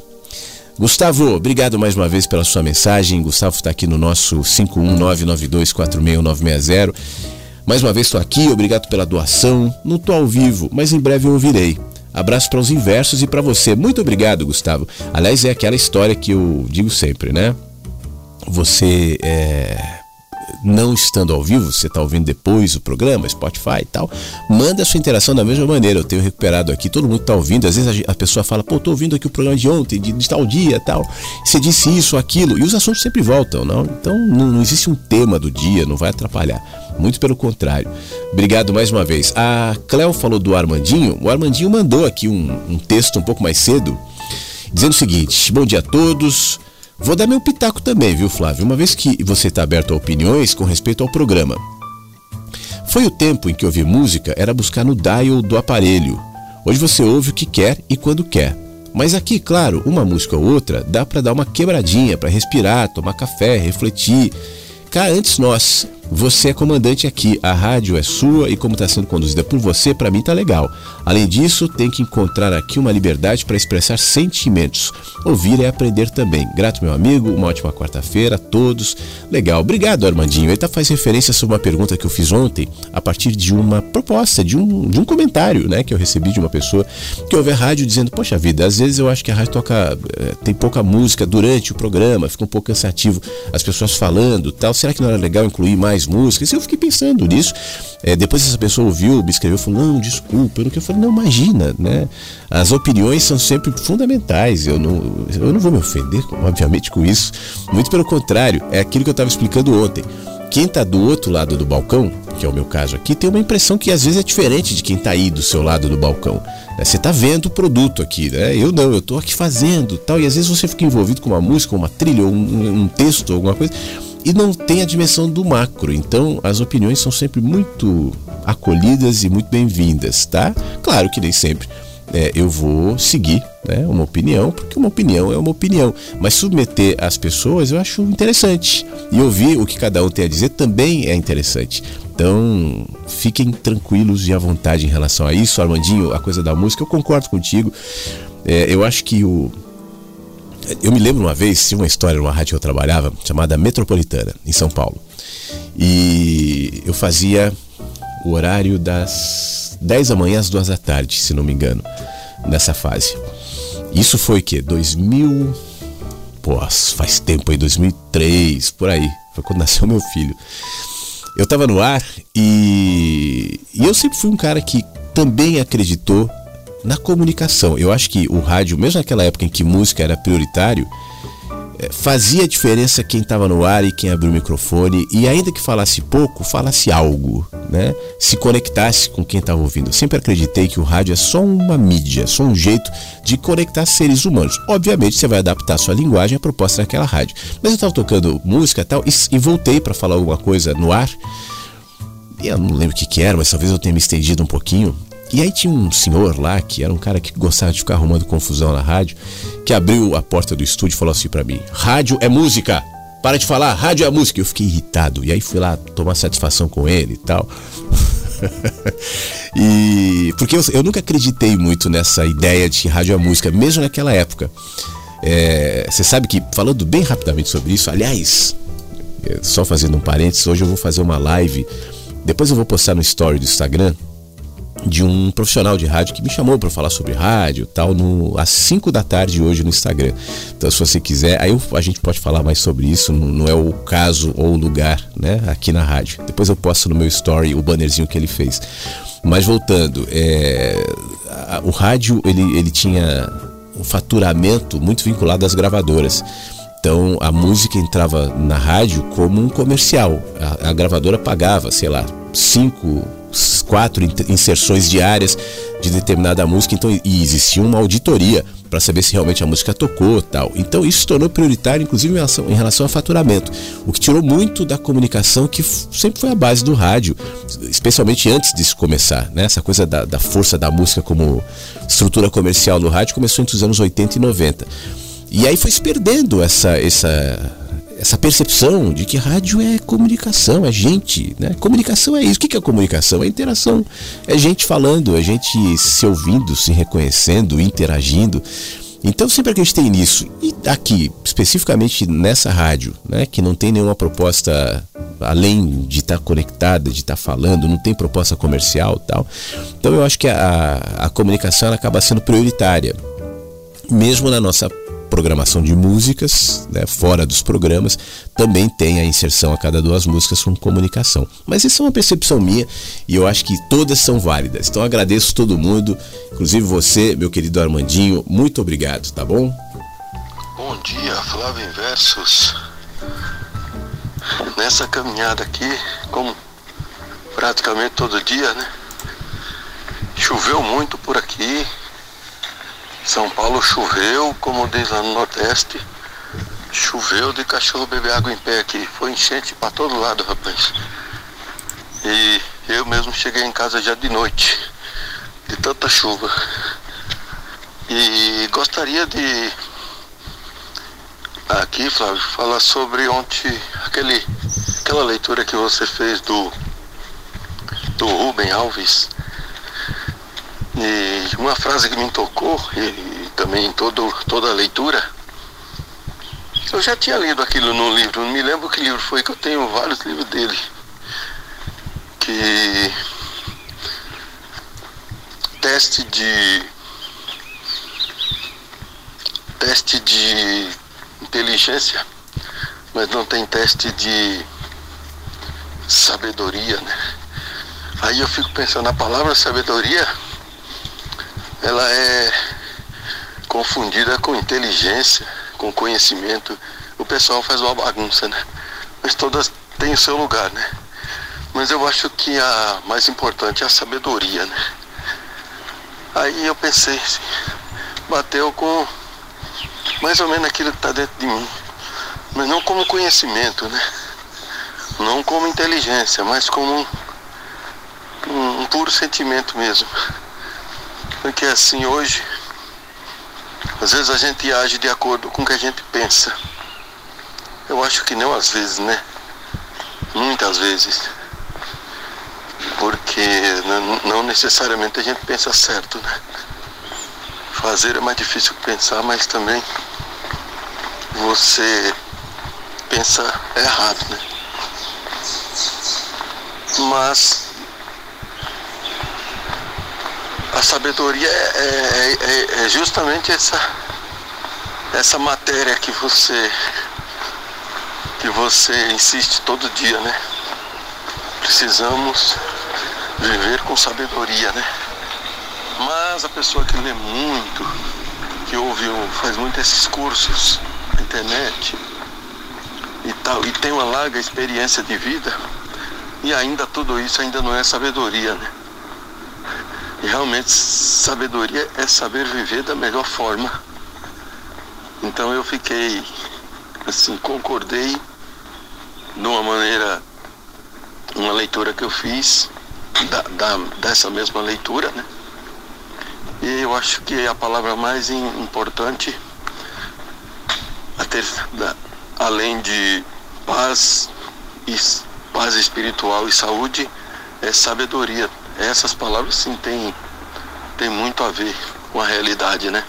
Gustavo, obrigado mais uma vez pela sua mensagem. Gustavo está aqui no nosso 51992461960. Mais uma vez estou aqui, obrigado pela doação. Não estou ao vivo, mas em breve eu ouvirei. Abraço para os inversos e para você. Muito obrigado, Gustavo. Aliás, é aquela história que eu digo sempre, né? Você é não estando ao vivo, você está ouvindo depois o programa, Spotify e tal, manda a sua interação da mesma maneira. Eu tenho recuperado aqui, todo mundo está ouvindo. Às vezes a, pessoa fala, pô, tô ouvindo aqui o programa de ontem, de, de tal dia tal. Você disse isso, aquilo, e os assuntos sempre voltam, não? Então não, não existe um tema do dia, não vai atrapalhar. Muito pelo contrário. Obrigado mais uma vez. A Cléo falou do Armandinho. O Armandinho mandou aqui um, um texto um pouco mais cedo, dizendo o seguinte: Bom dia a todos. Vou dar meu pitaco também, viu, Flávio? Uma vez que você está aberto a opiniões com respeito ao programa. Foi o tempo em que ouvir música era buscar no dial do aparelho. Hoje você ouve o que quer e quando quer. Mas aqui, claro, uma música ou outra dá para dar uma quebradinha, para respirar, tomar café, refletir. Cá antes nós, você é comandante aqui, a rádio é sua e como está sendo conduzida por você, para mim tá legal. Além disso, tem que encontrar aqui uma liberdade para expressar sentimentos. Ouvir é aprender também. Grato, meu amigo, uma ótima quarta-feira a todos. Legal, obrigado, Armandinho. Ele tá faz referência sobre uma pergunta que eu fiz ontem, a partir de uma proposta, de um, de um comentário, né, que eu recebi de uma pessoa que ouve a rádio dizendo: Poxa vida, às vezes eu acho que a rádio toca, eh, tem pouca música durante o programa, fica um pouco cansativo as pessoas falando tal. Será que não era legal incluir mais? Mais músicas. Eu fiquei pensando nisso. É, depois essa pessoa ouviu, me escreveu, falou, não, desculpa. Eu, não, eu falei, não, imagina, né? As opiniões são sempre fundamentais. Eu não, eu não vou me ofender, obviamente, com isso. Muito pelo contrário, é aquilo que eu estava explicando ontem. Quem está do outro lado do balcão, que é o meu caso aqui, tem uma impressão que às vezes é diferente de quem está aí do seu lado do balcão. Né? Você está vendo o produto aqui, né? Eu não, eu estou aqui fazendo tal. E às vezes você fica envolvido com uma música, uma trilha, um, um texto, alguma coisa e não tem a dimensão do macro. Então, as opiniões são sempre muito acolhidas e muito bem-vindas, tá? Claro que nem sempre é, eu vou seguir né, uma opinião, porque uma opinião é uma opinião. Mas submeter as pessoas eu acho interessante. E ouvir o que cada um tem a dizer também é interessante. Então, fiquem tranquilos e à vontade em relação a isso. Armandinho, a coisa da música, eu concordo contigo. É, eu acho que o, eu me lembro uma vez, tinha uma história numa rádio que eu trabalhava, chamada Metropolitana, em São Paulo. E eu fazia o horário das 10 da manhã às 2 da tarde, se não me engano, nessa fase. Isso foi que 2000, pô, faz tempo aí, 2003, por aí, foi quando nasceu meu filho. Eu tava no ar e, e eu sempre fui um cara que também acreditou na comunicação. Eu acho que o rádio, mesmo naquela época em que música era prioritário, eh, fazia diferença quem estava no ar e quem abriu o microfone e ainda que falasse pouco, falasse algo, né? Se conectasse com quem estava ouvindo. Eu sempre acreditei que o rádio é só uma mídia, só um jeito de conectar seres humanos. Obviamente você vai adaptar sua linguagem à proposta daquela rádio. Mas eu estava tocando música e tal e, voltei para falar alguma coisa no ar. Eu não lembro o que, que era, mas talvez eu tenha me estendido um pouquinho. E aí tinha um senhor lá, que era um cara que gostava de ficar arrumando confusão na rádio, que abriu a porta do estúdio e falou assim para mim: Rádio é música! Para de falar, rádio é música! Eu fiquei irritado. E aí fui lá tomar satisfação com ele e tal. <laughs> e porque eu, eu, nunca acreditei muito nessa ideia de rádio é música, mesmo naquela época. É, você sabe que, falando bem rapidamente sobre isso, aliás, é, só fazendo um parênteses, hoje eu vou fazer uma live. Depois eu vou postar no story do Instagram de um profissional de rádio que me chamou para falar sobre rádio tal no às 5 da tarde hoje no Instagram. Então se você quiser, aí eu, a gente pode falar mais sobre isso, não, não, é o caso ou o lugar, né, aqui na rádio. Depois eu posto no meu story o bannerzinho que ele fez. Mas voltando, é, a, o rádio ele, ele tinha um faturamento muito vinculado às gravadoras. Então a música entrava na rádio como um comercial. A, a gravadora pagava, sei lá, cinco quatro inserções diárias de determinada música, então e existia uma auditoria para saber se realmente a música tocou tal. Então isso se tornou prioritário, inclusive em relação, ao faturamento, o que tirou muito da comunicação que sempre foi a base do rádio, especialmente antes disso começar. Né? Essa coisa da, da força da música como estrutura comercial no rádio começou entre os anos 80 e 90. E aí foi se perdendo essa, essa essa percepção de que rádio é comunicação, é gente, né? Comunicação é isso. O que é comunicação? É interação. É gente falando, é gente se ouvindo, se reconhecendo, interagindo. Então sempre acreditei nisso. E aqui, especificamente nessa rádio, né, que não tem nenhuma proposta além de estar tá conectada, de estar tá falando, não tem proposta comercial tal. Então eu acho que a, a comunicação acaba sendo prioritária. Mesmo na nossa programação de músicas, né, fora dos programas, também tem a inserção a cada duas músicas com comunicação. Mas isso é uma percepção minha e eu acho que todas são válidas. Então agradeço todo mundo, inclusive você, meu querido Armandinho, muito obrigado, tá bom? Bom dia, Flávio Inversos. Nessa caminhada aqui, como praticamente todo dia, né? Choveu muito por aqui, são Paulo choveu, como diz lá no Nordeste, choveu de cachorro beber água em pé aqui. Foi enchente para todo lado, rapaz. E eu mesmo cheguei em casa já de noite, de tanta chuva. E gostaria de aqui, Flávio, falar sobre ontem aquele, aquela leitura que você fez do, do Rubem Alves e uma frase que me tocou, e também todo, toda a leitura, eu já tinha lido aquilo no livro, não me lembro que livro foi, que eu tenho vários livros dele. Que teste de teste de inteligência, mas não tem teste de sabedoria, né? Aí eu fico pensando, a palavra sabedoria ela é confundida com inteligência, com conhecimento. O pessoal faz uma bagunça, né? Mas todas têm o seu lugar, né? Mas eu acho que a mais importante é a sabedoria, né? Aí eu pensei, assim, bateu com mais ou menos aquilo que está dentro de mim. Mas não como conhecimento, né? Não como inteligência, mas como um, um, um puro sentimento mesmo. Porque assim hoje, às vezes a gente age de acordo com o que a gente pensa. Eu acho que não às vezes, né? Muitas vezes. Porque não necessariamente a gente pensa certo, né? Fazer é mais difícil que pensar, mas também você pensa errado, né? Mas a sabedoria é, é, é, é, justamente essa, essa matéria que você que você insiste todo dia, né? Precisamos viver com sabedoria, né? Mas a pessoa que lê muito, que ouve, faz muito esses cursos na internet e tal, e tem uma larga experiência de vida, e ainda tudo isso ainda não é sabedoria, né? E realmente sabedoria é saber viver da melhor forma. Então eu fiquei assim, concordei de uma maneira, uma leitura que eu fiz da, da, dessa mesma leitura, né? E eu acho que a palavra mais importante, a ter, da, além de paz, paz espiritual e saúde, é sabedoria essas palavras sim têm tem muito a ver com a realidade, né?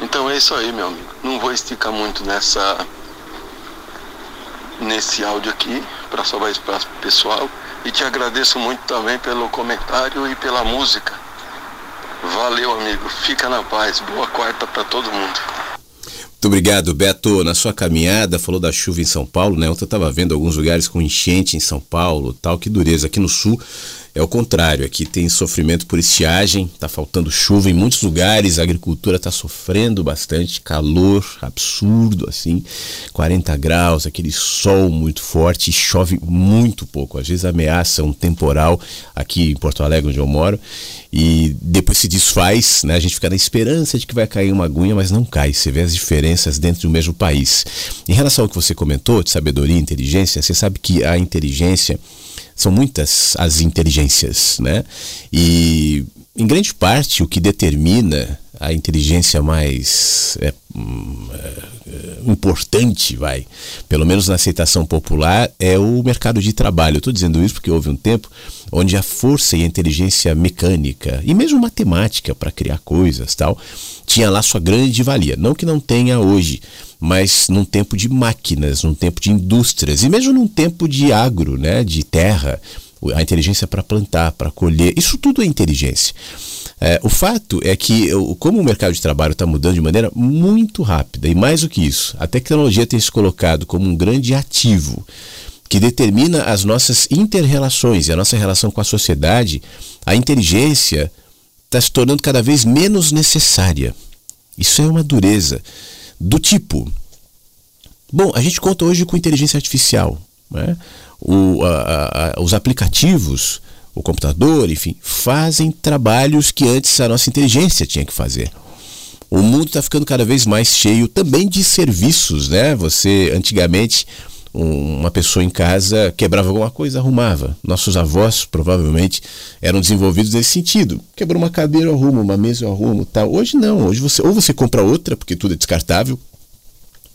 Então é isso aí, meu amigo. Não vou esticar muito nessa nesse áudio aqui para salvar espaço pessoal e te agradeço muito também pelo comentário e pela música. Valeu, amigo. Fica na paz. Boa quarta para todo mundo. Muito obrigado, Beto. Na sua caminhada, falou da chuva em São Paulo, né? Ontem eu estava vendo alguns lugares com enchente em São Paulo, tal, que dureza. Aqui no sul é o contrário. Aqui tem sofrimento por estiagem, está faltando chuva em muitos lugares, a agricultura está sofrendo bastante, calor absurdo, assim, 40 graus, aquele sol muito forte, chove muito pouco. Às vezes ameaça um temporal aqui em Porto Alegre, onde eu moro, e depois se desfaz, né? A gente fica na esperança de que vai cair uma aguinha, mas não cai. Você vê as diferenças dentro do mesmo país. Em relação ao que você comentou de sabedoria e inteligência, você sabe que a inteligência são muitas as inteligências, né? E em grande parte o que determina a inteligência mais é, hum, é, importante, vai, pelo menos na aceitação popular, é o mercado de trabalho. Estou dizendo isso porque houve um tempo onde a força e a inteligência mecânica e mesmo matemática para criar coisas tal tinha lá sua grande valia. Não que não tenha hoje, mas num tempo de máquinas, num tempo de indústrias e mesmo num tempo de agro, né, de terra, a inteligência para plantar, para colher, isso tudo é inteligência. É, o fato é que, como o mercado de trabalho está mudando de maneira muito rápida, e mais do que isso, a tecnologia tem se colocado como um grande ativo que determina as nossas interrelações e a nossa relação com a sociedade, a inteligência está se tornando cada vez menos necessária. Isso é uma dureza. Do tipo. Bom, a gente conta hoje com inteligência artificial. Né? O, a, a, os aplicativos, o computador, enfim, fazem trabalhos que antes a nossa inteligência tinha que fazer. O mundo está ficando cada vez mais cheio também de serviços, né? Você antigamente uma pessoa em casa quebrava alguma coisa, arrumava. Nossos avós provavelmente eram desenvolvidos nesse sentido. Quebrou uma cadeira, eu arrumo, uma mesa, eu arrumo, tal. Hoje não, hoje você ou você compra outra, porque tudo é descartável,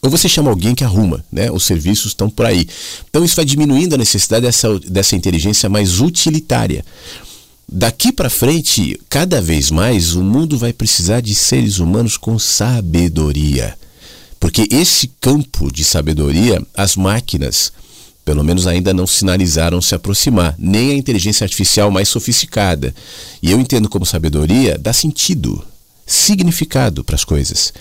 ou você chama alguém que arruma, né? Os serviços estão por aí. Então isso vai diminuindo a necessidade dessa, dessa inteligência mais utilitária. Daqui para frente, cada vez mais, o mundo vai precisar de seres humanos com sabedoria. Porque esse campo de sabedoria, as máquinas, pelo menos ainda não sinalizaram se aproximar, nem a inteligência artificial mais sofisticada. E eu entendo como sabedoria dá sentido, significado para as coisas.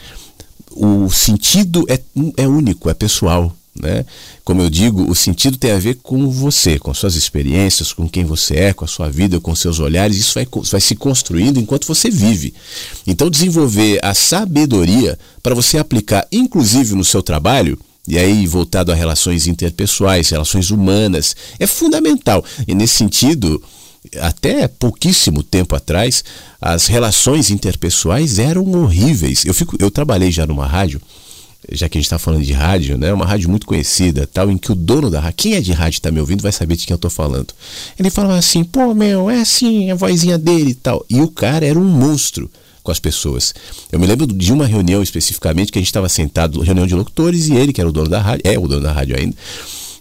O sentido é, é único, é pessoal. Né? Como eu digo, o sentido tem a ver com você, com suas experiências, com quem você é, com a sua vida, com seus olhares. Isso vai, vai se construindo enquanto você vive. Então, desenvolver a sabedoria para você aplicar, inclusive no seu trabalho, e aí voltado a relações interpessoais, relações humanas, é fundamental. E nesse sentido, até pouquíssimo tempo atrás, as relações interpessoais eram horríveis. Eu, fico, eu trabalhei já numa rádio já que a gente está falando de rádio, né? Uma rádio muito conhecida, tal, em que o dono da rádio, quem é de rádio está me ouvindo, vai saber de quem eu estou falando. Ele falava assim, pô, meu, é assim, a vozinha dele e tal. E o cara era um monstro com as pessoas. Eu me lembro de uma reunião especificamente que a gente estava sentado, reunião de locutores, e ele, que era o dono da rádio, é o dono da rádio ainda,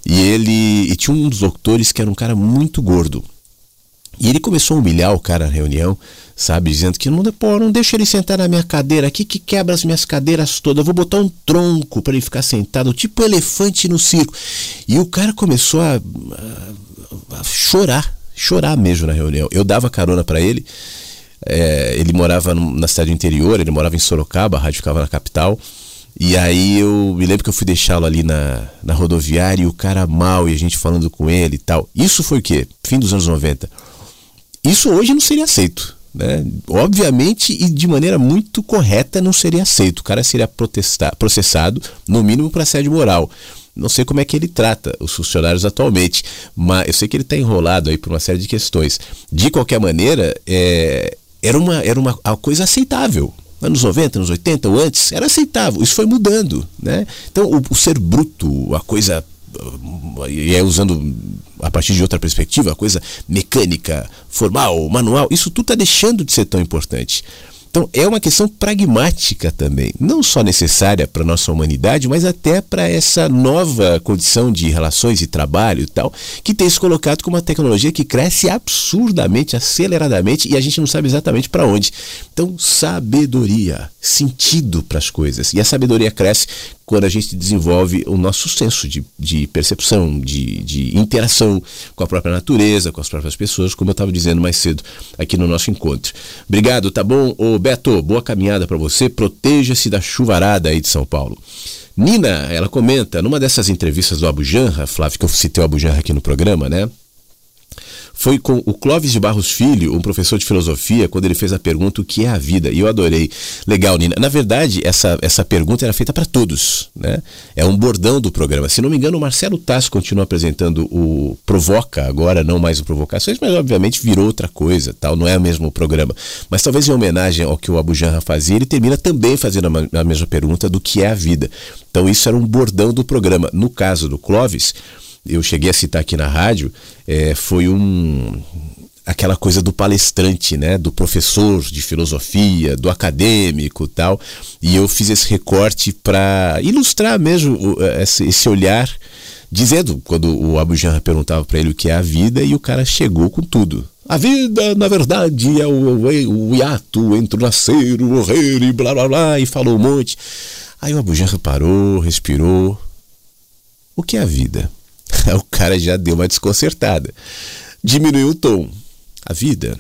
e ele e tinha um dos locutores que era um cara muito gordo. E ele começou a humilhar o cara na reunião, sabe? Dizendo que não, pô, não deixa ele sentar na minha cadeira aqui que quebra as minhas cadeiras todas. Eu vou botar um tronco para ele ficar sentado, tipo elefante no circo. E o cara começou a, a, a chorar, chorar mesmo na reunião. Eu dava carona para ele. É, ele morava na cidade interior, ele morava em Sorocaba, a rádio ficava na capital. E aí eu me lembro que eu fui deixá-lo ali na, na rodoviária e o cara mal e a gente falando com ele e tal. Isso foi o quê? Fim dos anos 90. Isso hoje não seria aceito. Né? Obviamente e de maneira muito correta não seria aceito. O cara seria processado, no mínimo, para assédio moral. Não sei como é que ele trata os funcionários atualmente, mas eu sei que ele está enrolado aí por uma série de questões. De qualquer maneira, é, era, uma, era uma, uma coisa aceitável anos 90, anos 80 ou antes, era aceitável. Isso foi mudando. Né? Então, o, o ser bruto, a coisa e é usando a partir de outra perspectiva, a coisa mecânica, formal, manual, isso tudo está deixando de ser tão importante. Então é uma questão pragmática também, não só necessária para a nossa humanidade, mas até para essa nova condição de relações e trabalho e tal, que tem se colocado como uma tecnologia que cresce absurdamente, aceleradamente e a gente não sabe exatamente para onde. Então, sabedoria, sentido para as coisas. E a sabedoria cresce quando a gente desenvolve o nosso senso de, de percepção, de, de interação com a própria natureza, com as próprias pessoas, como eu estava dizendo mais cedo aqui no nosso encontro. Obrigado, tá bom? Beto, boa caminhada para você. Proteja-se da chuvarada aí de São Paulo. Nina, ela comenta, numa dessas entrevistas do Abu Janra, Flávio, que eu citei o Abu Janra aqui no programa, né? Foi com o Clóvis de Barros Filho, um professor de filosofia, quando ele fez a pergunta o que é a vida. E eu adorei. Legal, Nina. Na verdade, essa, essa pergunta era feita para todos, né? É um bordão do programa. Se não me engano, o Marcelo Tasso continua apresentando o Provoca agora, não mais o Provocações, mas obviamente virou outra coisa, tal, não é o mesmo programa. Mas talvez em homenagem ao que o Abu Janra fazia, ele termina também fazendo a, a mesma pergunta do que é a vida. Então isso era um bordão do programa. No caso do Clóvis, eu cheguei a citar aqui na rádio, é, foi um aquela coisa do palestrante, né, do professor de filosofia, do acadêmico, tal. E eu fiz esse recorte para ilustrar mesmo esse olhar, dizendo quando o Abu Janra perguntava para ele o que é a vida e o cara chegou com tudo. A vida, na verdade, é o, o, o hiato entre o nascer, o morrer e blá blá blá, e falou um monte. Aí o Abu Janra parou, respirou. O que é a vida? <laughs> o cara já deu uma desconcertada. Diminuiu o tom. A vida?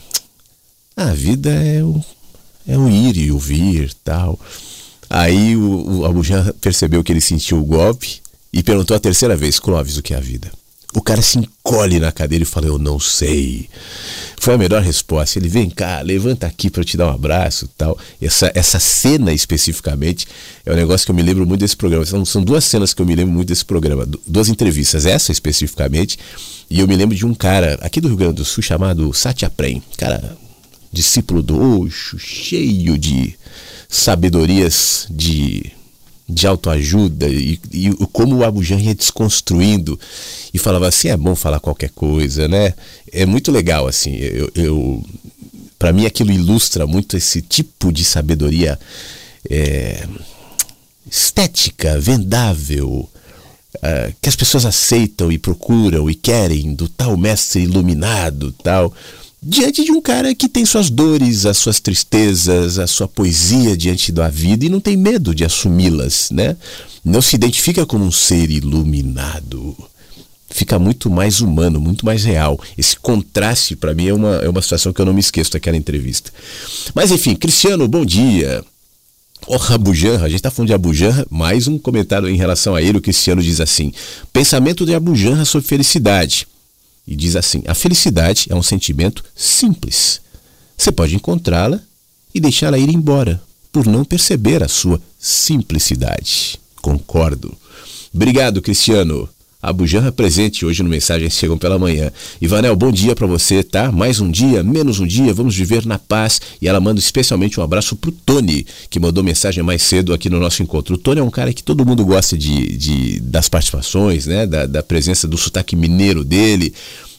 A vida é o, é o ir e o vir tal. Aí o, o Abujan percebeu que ele sentiu o golpe e perguntou a terceira vez, Clóvis, o que é a vida? O cara se encolhe na cadeira e fala, eu não sei. Foi a melhor resposta. Ele vem cá, levanta aqui para te dar um abraço tal. Essa, essa cena especificamente é um negócio que eu me lembro muito desse programa. São, são duas cenas que eu me lembro muito desse programa. Duas entrevistas, essa especificamente. E eu me lembro de um cara aqui do Rio Grande do Sul chamado Satya Prem. Cara, discípulo do Osho, cheio de sabedorias de de autoajuda e, e como o Abujan ia desconstruindo e falava assim é bom falar qualquer coisa né? É muito legal assim eu, eu para mim aquilo ilustra muito esse tipo de sabedoria é, estética vendável Uh, que as pessoas aceitam e procuram e querem do tal mestre iluminado tal diante de um cara que tem suas dores, as suas tristezas, a sua poesia diante da vida e não tem medo de assumi-las, né? Não se identifica como um ser iluminado. Fica muito mais humano, muito mais real. Esse contraste, para mim, é uma, é uma situação que eu não me esqueço daquela entrevista. Mas enfim, Cristiano, bom dia. Oh, Abujanra, a gente está falando de Abujanra, mais um comentário em relação a ele. O Cristiano diz assim: Pensamento de Abujanra sobre felicidade. E diz assim: a felicidade é um sentimento simples. Você pode encontrá-la e deixá-la ir embora, por não perceber a sua simplicidade. Concordo. Obrigado, Cristiano. A Bujanra presente hoje no Mensagens Chegam pela Manhã. Ivanel, bom dia para você, tá? Mais um dia, menos um dia, vamos viver na paz. E ela manda especialmente um abraço pro Tony, que mandou mensagem mais cedo aqui no nosso encontro. O Tony é um cara que todo mundo gosta de, de das participações, né? Da, da presença do sotaque mineiro dele.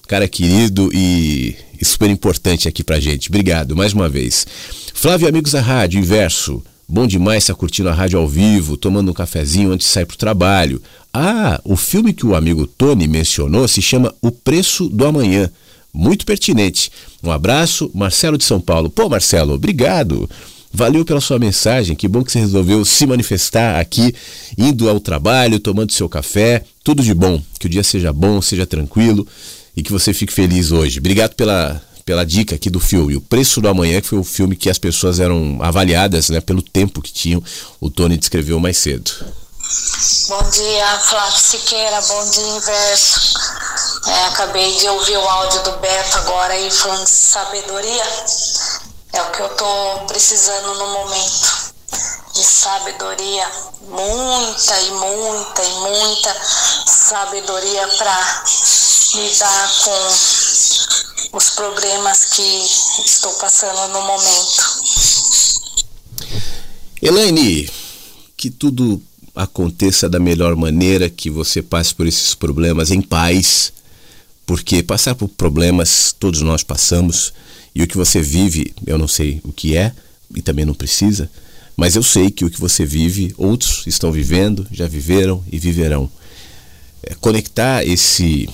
Cara querido e, e super importante aqui pra gente. Obrigado mais uma vez. Flávio, amigos da rádio, inverso. Bom demais estar curtindo a rádio ao vivo, tomando um cafezinho antes de sair para o trabalho. Ah, o filme que o amigo Tony mencionou se chama O Preço do Amanhã. Muito pertinente. Um abraço, Marcelo de São Paulo. Pô, Marcelo, obrigado. Valeu pela sua mensagem. Que bom que você resolveu se manifestar aqui, indo ao trabalho, tomando seu café. Tudo de bom. Que o dia seja bom, seja tranquilo e que você fique feliz hoje. Obrigado pela pela dica aqui do filme. O Preço do Amanhã, que foi o filme que as pessoas eram avaliadas né, pelo tempo que tinham, o Tony descreveu mais cedo. Bom dia, Flávio Siqueira, bom dia, Inverso. É, acabei de ouvir o áudio do Beto agora aí falando de sabedoria. É o que eu tô precisando no momento. De sabedoria, muita e muita e muita sabedoria para lidar com os problemas que estou passando no momento. Elaine, que tudo aconteça da melhor maneira, que você passe por esses problemas em paz, porque passar por problemas todos nós passamos, e o que você vive, eu não sei o que é, e também não precisa, mas eu sei que o que você vive, outros estão vivendo, já viveram e viverão. É, conectar esse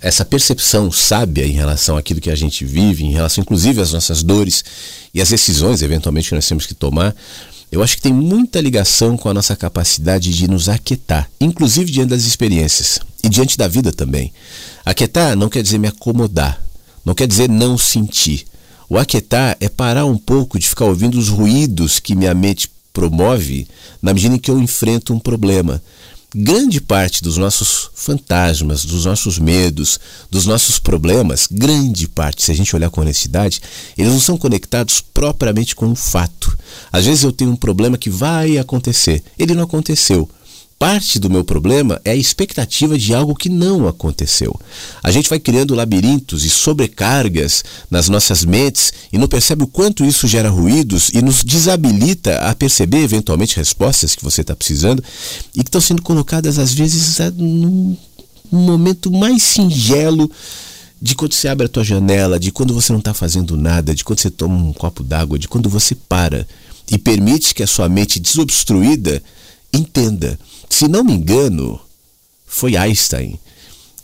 essa percepção sábia em relação àquilo que a gente vive, em relação inclusive às nossas dores e às decisões eventualmente que nós temos que tomar, eu acho que tem muita ligação com a nossa capacidade de nos aquietar, inclusive diante das experiências e diante da vida também. Aquietar não quer dizer me acomodar, não quer dizer não sentir. O aquietar é parar um pouco de ficar ouvindo os ruídos que minha mente promove na medida em que eu enfrento um problema grande parte dos nossos fantasmas, dos nossos medos, dos nossos problemas, grande parte, se a gente olhar com honestidade, eles não são conectados propriamente com o fato. Às vezes eu tenho um problema que vai acontecer, ele não aconteceu parte do meu problema é a expectativa de algo que não aconteceu. A gente vai criando labirintos e sobrecargas nas nossas mentes e não percebe o quanto isso gera ruídos e nos desabilita a perceber eventualmente respostas que você está precisando e que estão sendo colocadas às vezes num momento mais singelo de quando você abre a tua janela, de quando você não está fazendo nada, de quando você toma um copo d'água, de quando você para e permite que a sua mente desobstruída entenda se não me engano, foi Einstein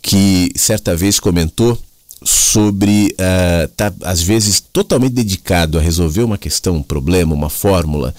que certa vez comentou sobre uh, tá, às vezes totalmente dedicado a resolver uma questão, um problema, uma fórmula,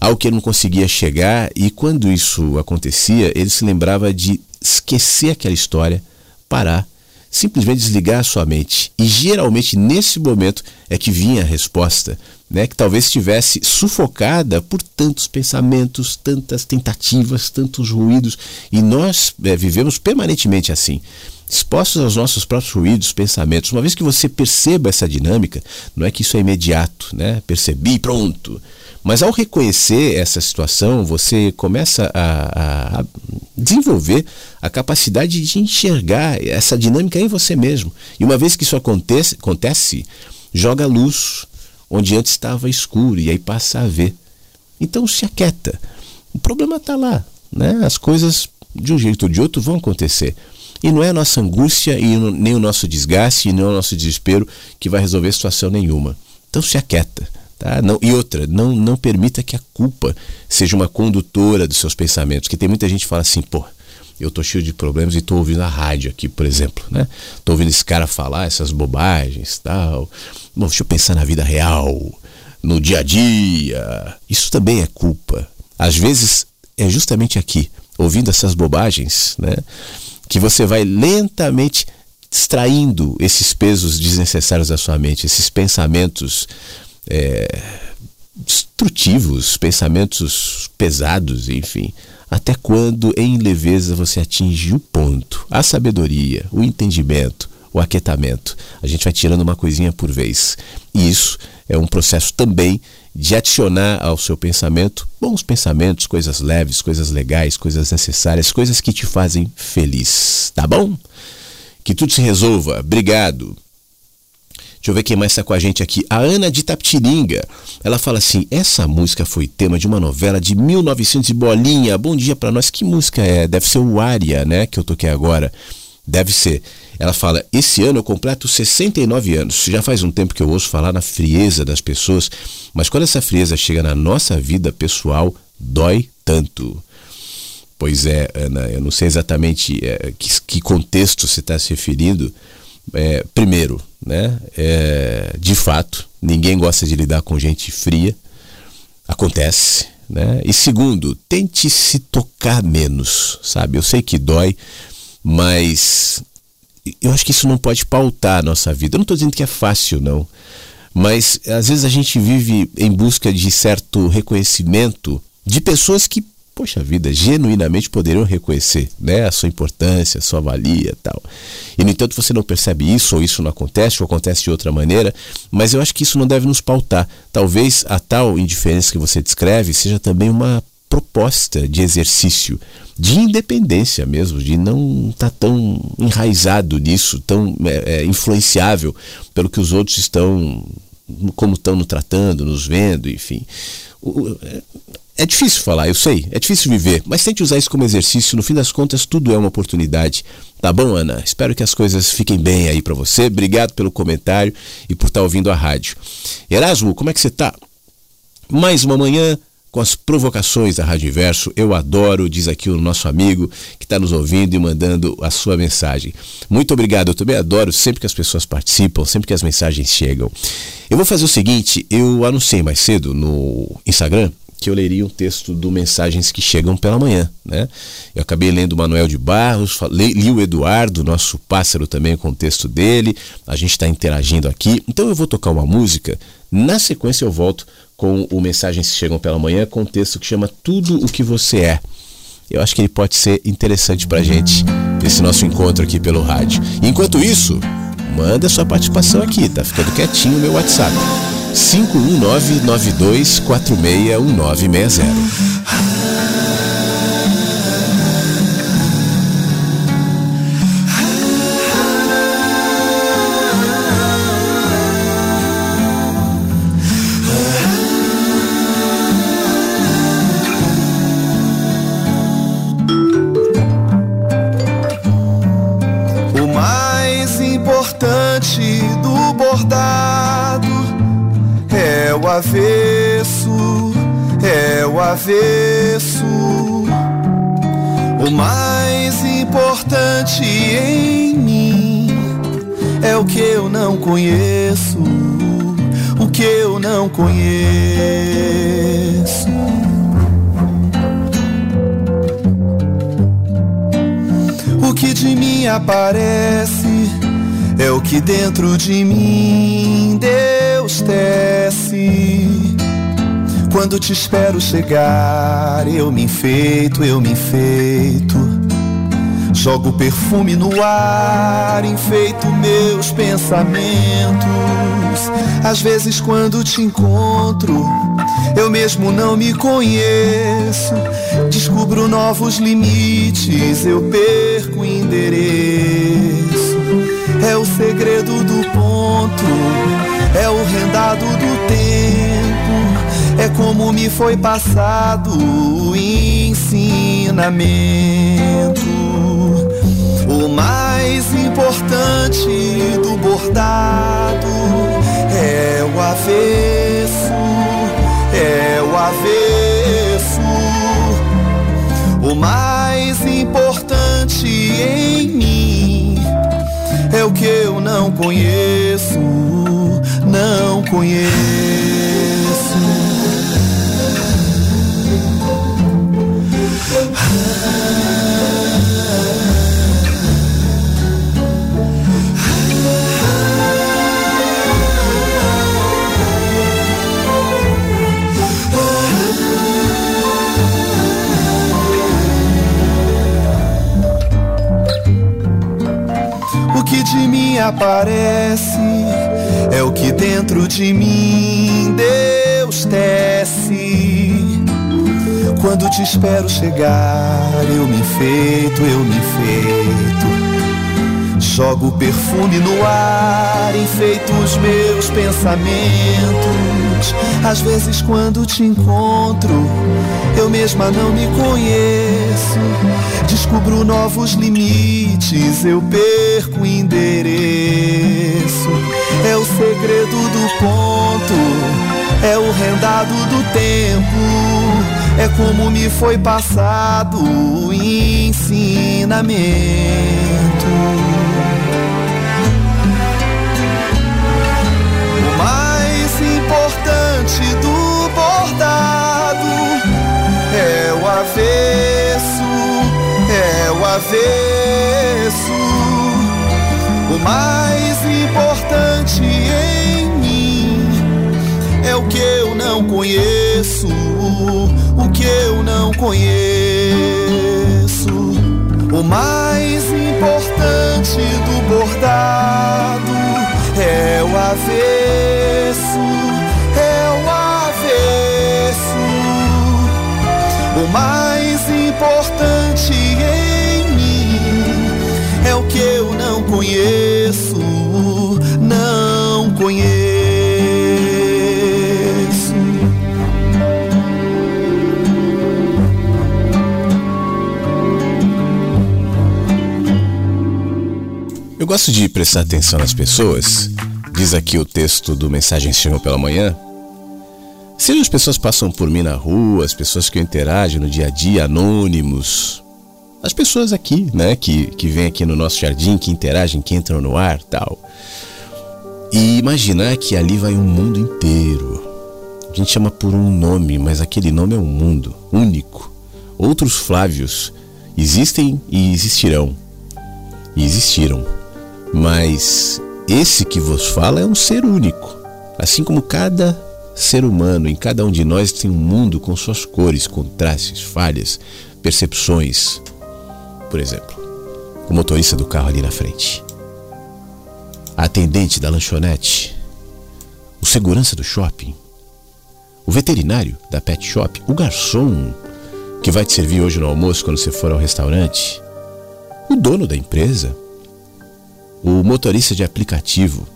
ao que ele não conseguia chegar e quando isso acontecia, ele se lembrava de esquecer aquela história, parar simplesmente desligar a sua mente. E geralmente nesse momento é que vinha a resposta, né, que talvez estivesse sufocada por tantos pensamentos, tantas tentativas, tantos ruídos. E nós é, vivemos permanentemente assim expostos aos nossos próprios ruídos, pensamentos. Uma vez que você perceba essa dinâmica, não é que isso é imediato, né? Percebi, pronto. Mas ao reconhecer essa situação, você começa a, a, desenvolver a capacidade de enxergar essa dinâmica em você mesmo. E uma vez que isso acontece, acontece joga luz onde antes estava escuro e aí passa a ver. Então se aquieta. O problema está lá. Né? As coisas, de um jeito ou de outro, vão acontecer. E não é a nossa angústia e nem o nosso desgaste e nem o nosso desespero que vai resolver situação nenhuma. Então se aquieta. Tá? Não, e outra, não, não permita que a culpa seja uma condutora dos seus pensamentos. Que tem muita gente que fala assim, pô, eu tô cheio de problemas e tô ouvindo a rádio aqui, por exemplo, né? Tô ouvindo esse cara falar essas bobagens, tal. Bom, deixa eu pensar na vida real, no dia a dia. Isso também é culpa. Às vezes é justamente aqui, ouvindo essas bobagens, né, que você vai lentamente extraindo esses pesos desnecessários da sua mente, esses pensamentos é, destrutivos, pensamentos pesados, enfim. Até quando em leveza você atinge o ponto, a sabedoria, o entendimento, o aquietamento. A gente vai tirando uma coisinha por vez. E isso é um processo também de adicionar ao seu pensamento bons pensamentos, coisas leves, coisas legais, coisas necessárias, coisas que te fazem feliz. Tá bom? Que tudo se resolva. Obrigado. Deixa eu ver quem mais está com a gente aqui. A Ana de Taptiringa. Ela fala assim: essa música foi tema de uma novela de 1900 e bolinha. Bom dia para nós. Que música é? Deve ser o Aria, né? Que eu toquei agora. Deve ser. Ela fala: Esse ano eu completo 69 anos. Já faz um tempo que eu ouço falar na frieza das pessoas, mas quando essa frieza chega na nossa vida pessoal, dói tanto. Pois é, Ana, eu não sei exatamente é, que, que contexto você está se referindo, é, primeiro, né, é, de fato, ninguém gosta de lidar com gente fria, acontece, né? E segundo, tente se tocar menos, sabe? Eu sei que dói, mas eu acho que isso não pode pautar a nossa vida. Eu não estou dizendo que é fácil, não, mas às vezes a gente vive em busca de certo reconhecimento de pessoas que poxa vida, genuinamente poderiam reconhecer né, a sua importância, a sua valia tal. E, no entanto, você não percebe isso, ou isso não acontece, ou acontece de outra maneira, mas eu acho que isso não deve nos pautar. Talvez a tal indiferença que você descreve seja também uma proposta de exercício, de independência mesmo, de não estar tá tão enraizado nisso, tão é, é, influenciável pelo que os outros estão, como estão nos tratando, nos vendo, enfim. É, é difícil falar, eu sei, é difícil viver, mas tente usar isso como exercício. No fim das contas, tudo é uma oportunidade. Tá bom, Ana? Espero que as coisas fiquem bem aí para você. Obrigado pelo comentário e por estar tá ouvindo a rádio. Erasmo, como é que você tá? Mais uma manhã com as provocações da Rádio Inverso. Eu adoro, diz aqui o nosso amigo que está nos ouvindo e mandando a sua mensagem. Muito obrigado, eu também adoro sempre que as pessoas participam, sempre que as mensagens chegam. Eu vou fazer o seguinte: eu anunciei mais cedo no Instagram que eu leria um texto do Mensagens que Chegam pela Manhã. Né? Eu acabei lendo o Manuel de Barros, li, li o Eduardo, nosso pássaro também com o texto dele, a gente está interagindo aqui. Então eu vou tocar uma música, na sequência eu volto com o Mensagens que Chegam pela Manhã com um texto que chama Tudo o que Você É. Eu acho que ele pode ser interessante pra gente, esse nosso encontro aqui pelo rádio. Enquanto isso, manda sua participação aqui, tá ficando quietinho o meu WhatsApp. 51992461960. Avesso, é o avesso. O mais importante em mim é o que eu não conheço, o que eu não conheço. O que de mim aparece é o que dentro de mim Deus Quando te espero chegar, eu me enfeito, eu me enfeito. Jogo perfume no ar, enfeito meus pensamentos. Às vezes, quando te encontro, eu mesmo não me conheço. Descubro novos limites, eu perco o endereço. É o segredo do ponto, rendado do tempo, é como me foi passado o ensinamento. O mais importante do bordado é o avesso, é o avesso. O mais importante em mim é o que eu não conheço, não conheço. de mim aparece, o que dentro de mim Deus tece. Quando te espero chegar, eu me enfeito, eu me enfeito. Jogo perfume no ar, enfeito os meus pensamentos. Às vezes, quando te encontro, eu mesma não me conheço. Descubro novos limites, eu perco o endereço. É o segredo do ponto, é o rendado do tempo. É como me foi passado o ensinamento. importante do o avesso, é o avesso. O mais importante em mim é o que eu não conheço, o que eu não conheço. O mais importante do bordado é o avesso O mais importante em mim é o que eu não conheço, não conheço. Eu gosto de prestar atenção nas pessoas. Diz aqui o texto do Mensagem Chegou pela Manhã, Seja as pessoas passam por mim na rua, as pessoas que eu interajo no dia a dia, anônimos, as pessoas aqui, né, que, que vêm aqui no nosso jardim, que interagem, que entram no ar tal. E imaginar que ali vai um mundo inteiro. A gente chama por um nome, mas aquele nome é um mundo único. Outros Flávios existem e existirão. E existiram. Mas esse que vos fala é um ser único. Assim como cada ser humano, em cada um de nós tem um mundo com suas cores, contrastes, falhas, percepções. Por exemplo, o motorista do carro ali na frente, a atendente da lanchonete, o segurança do shopping, o veterinário da pet shop, o garçom que vai te servir hoje no almoço quando você for ao restaurante, o dono da empresa, o motorista de aplicativo,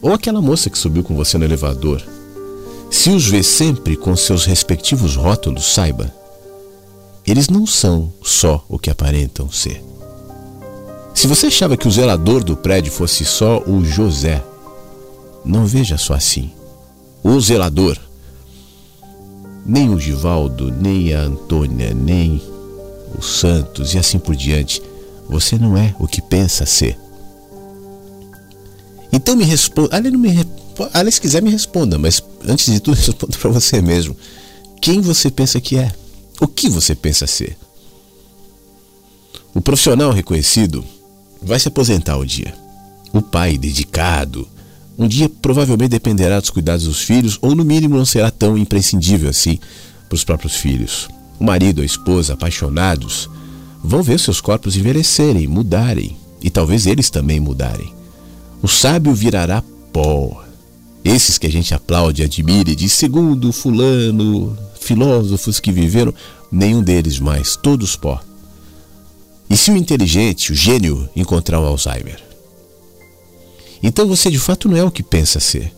ou aquela moça que subiu com você no elevador. Se os vê sempre com seus respectivos rótulos, saiba, eles não são só o que aparentam ser. Se você achava que o zelador do prédio fosse só o José, não veja só assim. O zelador, nem o Givaldo, nem a Antônia, nem o Santos e assim por diante, você não é o que pensa ser. Então me responda. Aliás, não me, aliás, se quiser me responda, mas antes de tudo <laughs> responda para você mesmo. Quem você pensa que é? O que você pensa ser? O profissional reconhecido vai se aposentar um dia. O pai dedicado, um dia provavelmente dependerá dos cuidados dos filhos, ou no mínimo não será tão imprescindível assim para os próprios filhos. O marido a esposa, apaixonados, vão ver seus corpos envelhecerem, mudarem, e talvez eles também mudarem. O sábio virará pó. Esses que a gente aplaude, admira diz, segundo fulano, filósofos que viveram, nenhum deles mais, todos pó. E se o inteligente, o gênio, encontrar o Alzheimer? Então você de fato não é o que pensa ser.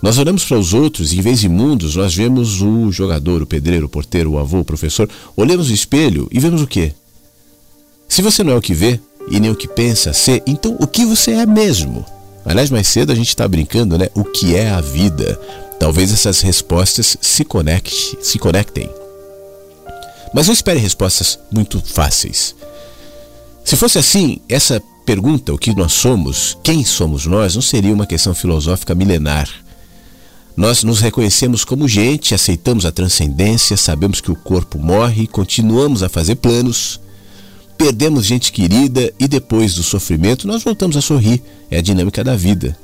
Nós olhamos para os outros e, em vez de mundos, nós vemos o jogador, o pedreiro, o porteiro, o avô, o professor. Olhamos no espelho e vemos o quê? Se você não é o que vê, e nem o que pensa ser, então o que você é mesmo? Aliás, mais cedo a gente está brincando, né? O que é a vida? Talvez essas respostas se, conecte, se conectem. Mas não espere respostas muito fáceis. Se fosse assim, essa pergunta, o que nós somos, quem somos nós, não seria uma questão filosófica milenar. Nós nos reconhecemos como gente, aceitamos a transcendência, sabemos que o corpo morre, continuamos a fazer planos, perdemos gente querida e depois do sofrimento nós voltamos a sorrir. É a dinâmica da vida.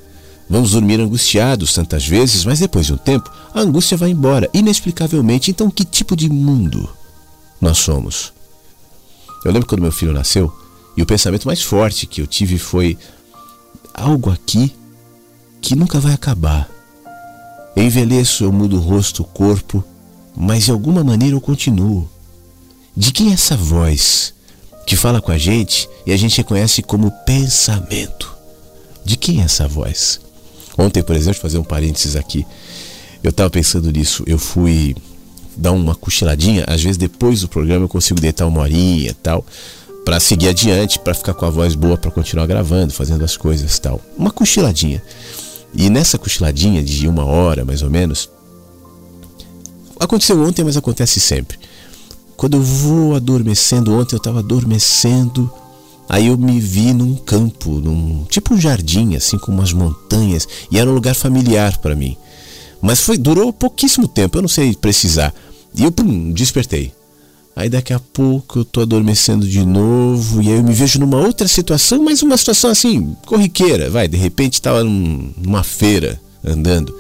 Vamos dormir angustiados tantas vezes, mas depois de um tempo a angústia vai embora, inexplicavelmente. Então, que tipo de mundo nós somos? Eu lembro quando meu filho nasceu e o pensamento mais forte que eu tive foi: algo aqui que nunca vai acabar. Eu envelheço, eu mudo o rosto, o corpo, mas de alguma maneira eu continuo. De quem é essa voz? Que fala com a gente e a gente reconhece como pensamento. De quem é essa voz? Ontem, por exemplo, fazer um parênteses aqui, eu estava pensando nisso. Eu fui dar uma cochiladinha, às vezes depois do programa eu consigo deitar uma horinha e tal, para seguir adiante, para ficar com a voz boa, para continuar gravando, fazendo as coisas tal. Uma cochiladinha. E nessa cochiladinha de uma hora, mais ou menos, aconteceu ontem, mas acontece sempre. Quando eu vou adormecendo, ontem eu estava adormecendo, aí eu me vi num campo, num tipo um jardim, assim com umas montanhas, e era um lugar familiar para mim. Mas foi durou pouquíssimo tempo, eu não sei precisar. E eu pum, despertei. Aí daqui a pouco eu tô adormecendo de novo e aí eu me vejo numa outra situação, mas uma situação assim, corriqueira, vai, de repente estava numa feira andando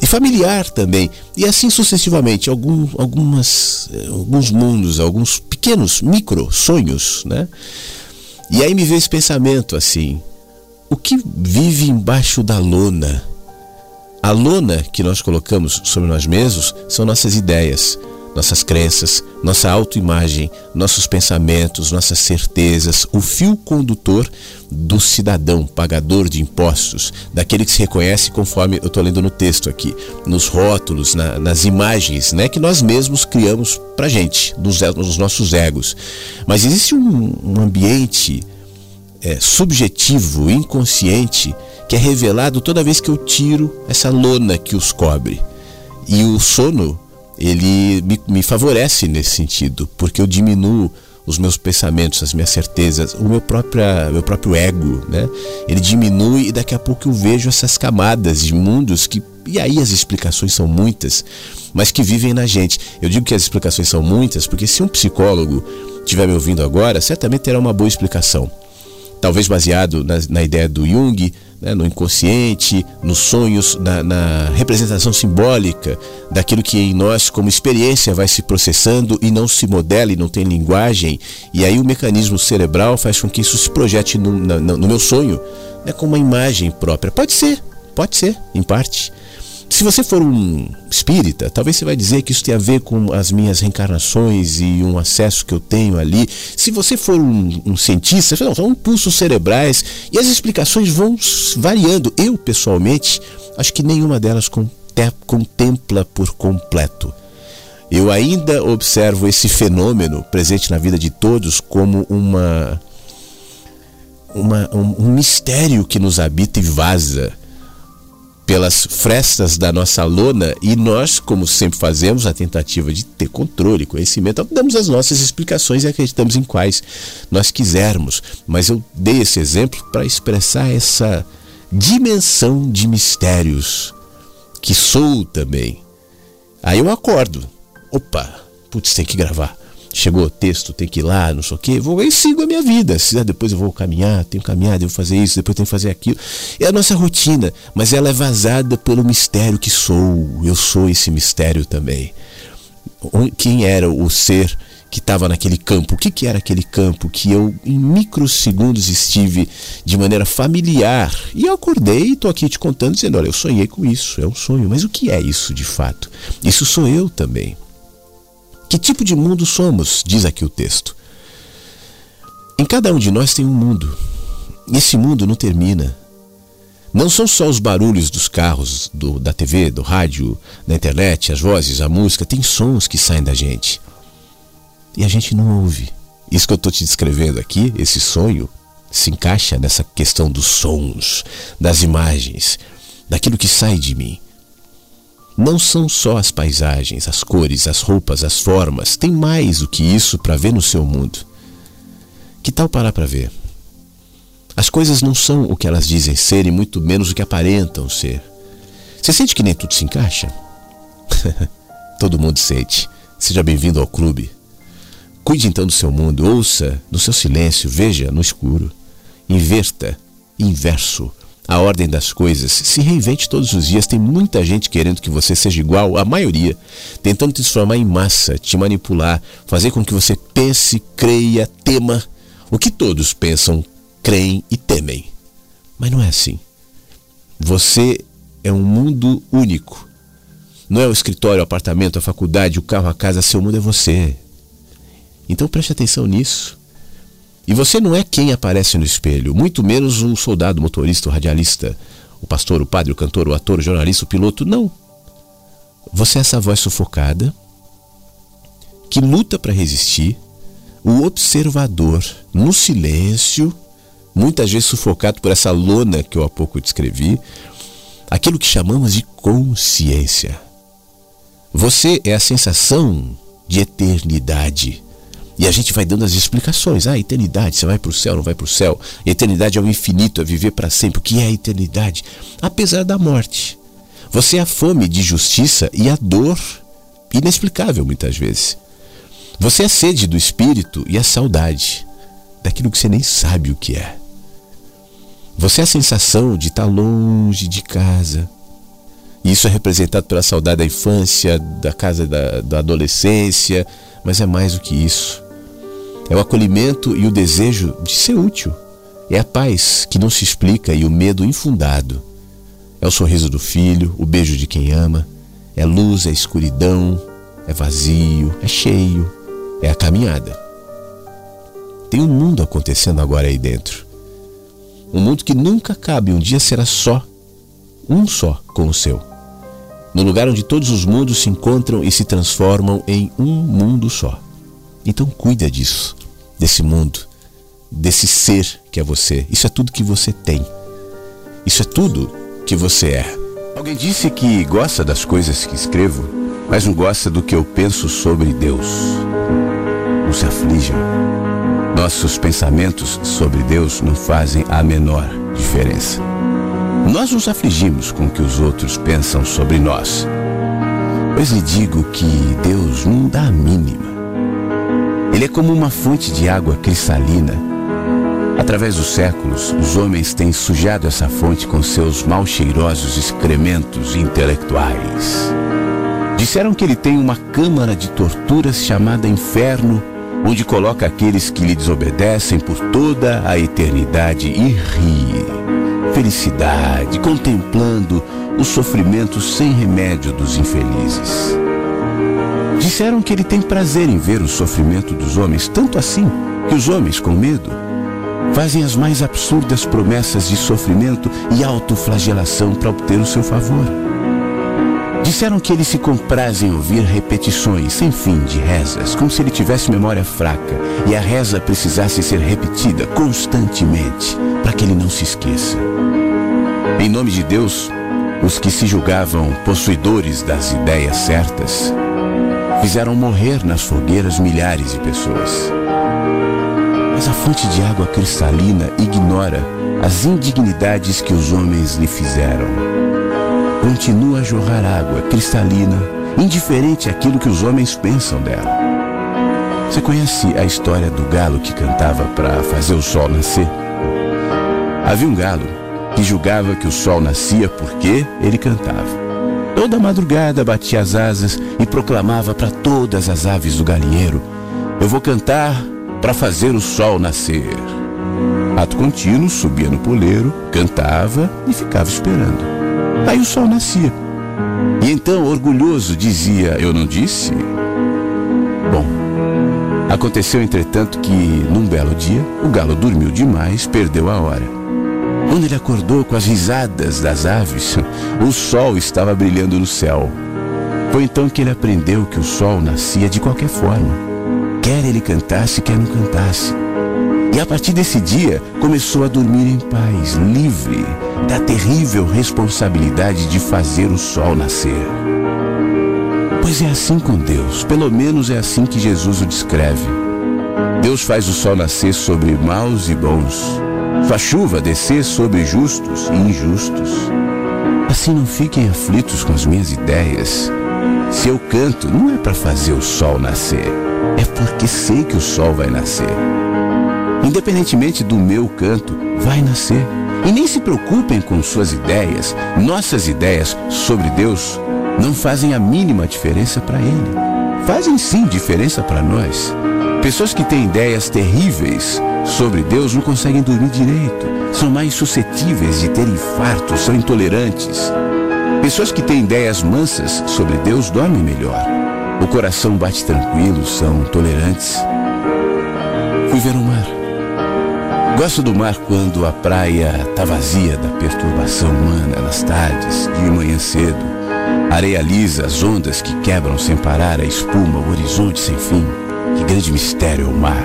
e familiar também. E assim sucessivamente, algum, algumas, eh, alguns mundos, alguns pequenos micro sonhos, né? E aí me veio esse pensamento assim: o que vive embaixo da lona? A lona que nós colocamos sobre nós mesmos são nossas ideias, nossas crenças, nossa autoimagem, nossos pensamentos, nossas certezas, o fio condutor do cidadão pagador de impostos, daquele que se reconhece conforme eu estou lendo no texto aqui, nos rótulos, na, nas imagens né, que nós mesmos criamos para gente, nos, nos, nossos egos. Mas existe um, um ambiente é, subjetivo, inconsciente, que é revelado toda vez que eu tiro essa lona que os cobre. E o sono ele me, me favorece nesse sentido, porque eu diminuo os meus pensamentos, as minhas certezas, o meu próprio, meu próprio ego, né? Ele diminui e daqui a pouco eu vejo essas camadas de mundos que e aí as explicações são muitas, mas que vivem na gente. Eu digo que as explicações são muitas porque se um psicólogo estiver me ouvindo agora, certamente terá uma boa explicação. Talvez baseado na, na ideia do Jung, né, no inconsciente, nos sonhos, na, na, representação simbólica daquilo que em nós, como experiência, vai se processando e não se modela e não tem linguagem. E aí o mecanismo cerebral faz com que isso se projete no, no, no meu sonho né, com uma imagem própria. Pode ser, pode ser, em parte. Se você for um espírita, talvez você vai dizer que isso tem a ver com as minhas reencarnações e um acesso que eu tenho ali. Se você for um, um cientista, não, são impulsos cerebrais e as explicações vão variando. Eu, pessoalmente, acho que nenhuma delas contempla por completo. Eu ainda observo esse fenômeno presente na vida de todos como uma, uma um, um mistério que nos habita e vaza pelas frestas da nossa lona e nós, como sempre fazemos, a tentativa de ter controle, conhecimento, damos as nossas explicações e acreditamos em quais nós quisermos. Mas eu dei esse exemplo para expressar essa dimensão de mistérios que sou também. Aí eu acordo. Opa, putz, tem que gravar chegou o texto, tem que ir lá, não sei o quê, vou e sigo a minha vida. Se, depois eu vou caminhar, tenho que caminhar, devo fazer isso, depois tenho que fazer aquilo. É a nossa rotina, mas ela é vazada pelo mistério que sou. Eu sou esse mistério também. Quem era o ser que estava naquele campo? O que, que era aquele campo que eu, em microsegundos, estive de maneira familiar? E eu acordei e estou aqui te contando, dizendo: olha, eu sonhei com isso, é um sonho. Mas o que é isso de fato? Isso sou eu também. Que tipo de mundo somos? Diz aqui o texto. Em cada um de nós tem um mundo. Esse mundo não termina. Não são só os barulhos dos carros, do, da TV, do rádio, da internet, as vozes, a música, tem sons que saem da gente. E a gente não ouve. Isso que eu estou te descrevendo aqui, esse sonho, se encaixa nessa questão dos sons, das imagens, daquilo que sai de mim. Não são só as paisagens, as cores, as roupas, as formas, tem mais do que isso para ver no seu mundo. Que tal parar para ver? As coisas não são o que elas dizem ser e muito menos o que aparentam ser. Você sente que nem tudo se encaixa? <laughs> Todo mundo sente. Seja bem-vindo ao clube. Cuide então do seu mundo, ouça no seu silêncio, veja no escuro. Inverta, inverso a ordem das coisas. Se reinvente todos os dias. Tem muita gente querendo que você seja igual à maioria, tentando te transformar em massa, te manipular, fazer com que você pense, creia, tema o que todos pensam, creem e temem. Mas não é assim. Você é um mundo único. Não é o escritório, o apartamento, a faculdade, o carro, a casa, seu mundo é você. Então preste atenção nisso. E você não é quem aparece no espelho, muito menos o soldado, motorista, o radialista, o pastor, o padre, o cantor, o ator, o jornalista, o piloto. Não. Você é essa voz sufocada que luta para resistir, o observador no silêncio, muitas vezes sufocado por essa lona que eu há pouco descrevi, aquilo que chamamos de consciência. Você é a sensação de eternidade e a gente vai dando as explicações. Ah, eternidade, você vai para o céu, não vai para o céu. Eternidade é o infinito, é viver para sempre. O que é a eternidade? Apesar da morte. Você é a fome de justiça e a dor inexplicável muitas vezes. Você é a sede do espírito e a saudade daquilo que você nem sabe o que é. Você é a sensação de estar longe de casa. E isso é representado pela saudade da infância, da casa da, da adolescência, mas é mais do que isso. É o acolhimento e o desejo de ser útil. É a paz que não se explica e o medo infundado. É o sorriso do filho, o beijo de quem ama. É luz, é escuridão, é vazio, é cheio, é a caminhada. Tem um mundo acontecendo agora aí dentro. Um mundo que nunca cabe, um dia será só, um só com o seu. No lugar onde todos os mundos se encontram e se transformam em um mundo só. Então cuida disso desse mundo, desse ser que é você. Isso é tudo que você tem. Isso é tudo que você é. Alguém disse que gosta das coisas que escrevo, mas não gosta do que eu penso sobre Deus. Não se aflijam. Nossos pensamentos sobre Deus não fazem a menor diferença. Nós nos afligimos com o que os outros pensam sobre nós. Pois lhe digo que Deus não dá a mínima ele é como uma fonte de água cristalina Através dos séculos, os homens têm sujado essa fonte com seus mal cheirosos excrementos intelectuais. Disseram que ele tem uma câmara de torturas chamada inferno, onde coloca aqueles que lhe desobedecem por toda a eternidade e ri. Felicidade, contemplando o sofrimento sem remédio dos infelizes. Disseram que ele tem prazer em ver o sofrimento dos homens, tanto assim que os homens, com medo, fazem as mais absurdas promessas de sofrimento e autoflagelação para obter o seu favor. Disseram que ele se compraz em ouvir repetições sem fim de rezas, como se ele tivesse memória fraca e a reza precisasse ser repetida constantemente para que ele não se esqueça. Em nome de Deus, os que se julgavam possuidores das ideias certas fizeram morrer nas fogueiras milhares de pessoas. Mas a fonte de água cristalina ignora as indignidades que os homens lhe fizeram. Continua a jorrar água cristalina, indiferente àquilo que os homens pensam dela. Você conhece a história do galo que cantava para fazer o sol nascer? Havia um galo que julgava que o sol nascia porque ele cantava. Toda madrugada batia as asas e proclamava para todas as aves do galinheiro: Eu vou cantar para fazer o sol nascer. Ato contínuo, subia no poleiro, cantava e ficava esperando. Aí o sol nascia. E então, orgulhoso, dizia: Eu não disse? Bom, aconteceu entretanto que, num belo dia, o galo dormiu demais, perdeu a hora. Quando ele acordou com as risadas das aves, o sol estava brilhando no céu. Foi então que ele aprendeu que o sol nascia de qualquer forma Quer ele cantasse, quer não cantasse. E a partir desse dia, começou a dormir em paz, livre da terrível responsabilidade de fazer o sol nascer. Pois é assim com Deus, pelo menos é assim que Jesus o descreve. Deus faz o sol nascer sobre maus e bons, sua chuva descer sobre justos e injustos. Assim não fiquem aflitos com as minhas ideias. Se eu canto, não é para fazer o sol nascer é porque sei que o sol vai nascer. Independentemente do meu canto, vai nascer. E nem se preocupem com suas ideias. Nossas ideias sobre Deus não fazem a mínima diferença para Ele. Fazem sim diferença para nós. Pessoas que têm ideias terríveis sobre Deus não conseguem dormir direito. São mais suscetíveis de ter infartos, são intolerantes. Pessoas que têm ideias mansas sobre Deus dormem melhor. O coração bate tranquilo, são tolerantes. Fui ver o mar. Gosto do mar quando a praia tá vazia da perturbação humana nas tardes, de manhã cedo. Areia lisa, as ondas que quebram sem parar, a espuma, o horizonte sem fim. Que grande mistério é o mar.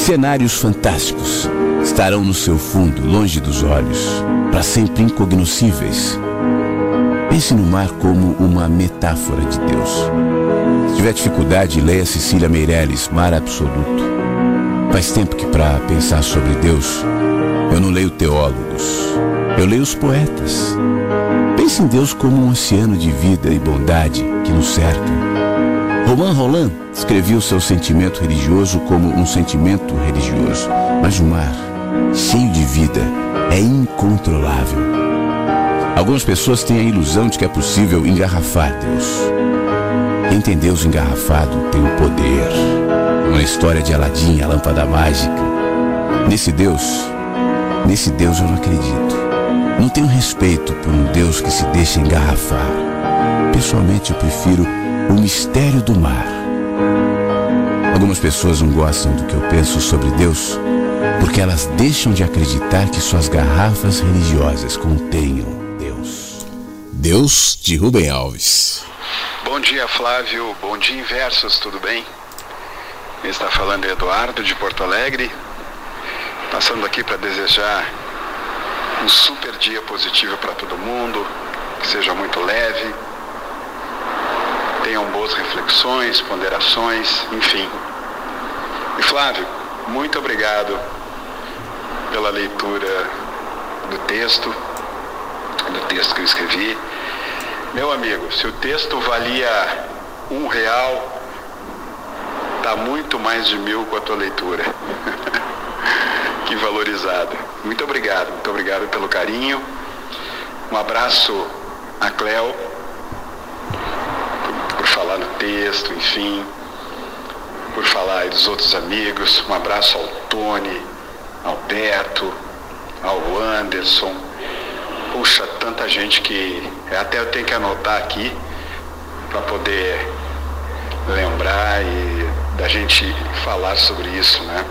Cenários fantásticos estarão no seu fundo, longe dos olhos, para sempre incognoscíveis. Pense no mar como uma metáfora de Deus. Se tiver dificuldade, leia Cecília Meirelles, Mar Absoluto. Faz tempo que para pensar sobre Deus, eu não leio teólogos, eu leio os poetas. Pense em Deus como um oceano de vida e bondade que nos cerca. Romain Roland escrevia o seu sentimento religioso como um sentimento religioso, mas o mar, cheio de vida, é incontrolável. Algumas pessoas têm a ilusão de que é possível engarrafar Deus. Quem tem Deus engarrafado tem o poder. Uma história de Aladim, a lâmpada mágica. Nesse Deus, nesse Deus eu não acredito. Não tenho respeito por um Deus que se deixa engarrafar. Pessoalmente eu prefiro o mistério do mar. Algumas pessoas não gostam do que eu penso sobre Deus porque elas deixam de acreditar que suas garrafas religiosas contenham Deus de Rubem Alves. Bom dia, Flávio. Bom dia, Inversos. Tudo bem? Está falando Eduardo de Porto Alegre. Passando aqui para desejar um super dia positivo para todo mundo, que seja muito leve, tenham boas reflexões, ponderações, enfim. E Flávio, muito obrigado pela leitura do texto, do texto que eu escrevi. Meu amigo, se o texto valia um real, tá muito mais de mil com a tua leitura. <laughs> que valorizada. Muito obrigado, muito obrigado pelo carinho. Um abraço a Cleo por, por falar no texto, enfim, por falar dos outros amigos. Um abraço ao Tony, ao Beto, ao Anderson. Puxa, tanta gente que até eu tenho que anotar aqui para poder lembrar e da gente falar sobre isso, né?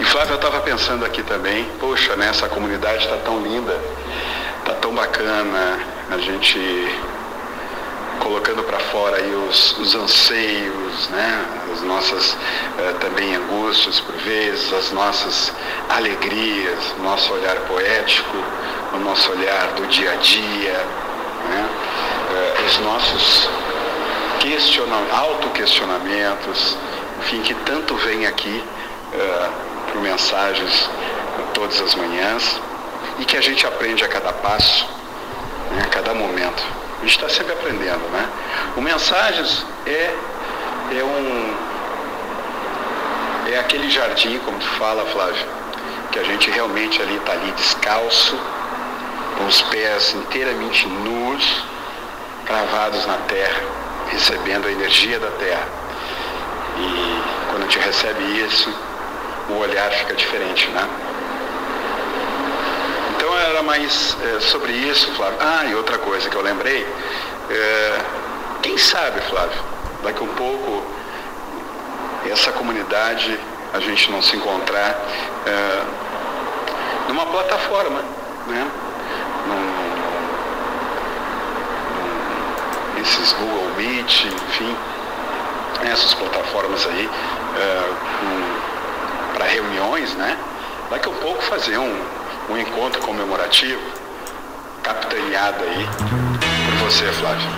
E Flávio, eu estava pensando aqui também, poxa, né, essa comunidade está tão linda, está tão bacana, a gente colocando para fora aí os, os, anseios, né, as nossas eh, também angústias por vezes, as nossas alegrias, nosso olhar poético, o nosso olhar do dia a dia, né, eh, os nossos questionamentos, autoquestionamentos, enfim, que tanto vem aqui uh, por mensagens todas as manhãs e que a gente aprende a cada passo, né, a cada momento. A gente está sempre aprendendo, né? O Mensagens é, é um. É aquele jardim, como tu fala, Flávio, que a gente realmente ali está ali descalço, com os pés inteiramente nus, cravados na terra, recebendo a energia da terra. E quando a gente recebe isso, o olhar fica diferente, né? Então era mais é, sobre isso, Flávio. Ah, e outra coisa que eu lembrei, é, quem sabe, Flávio, daqui um pouco essa comunidade a gente não se encontrar é, numa plataforma, né? Num, esses Google Meet, enfim, essas plataformas aí para reuniões, né? Daqui a pouco fazer um, um encontro comemorativo, capitaneado aí por você, Flávio.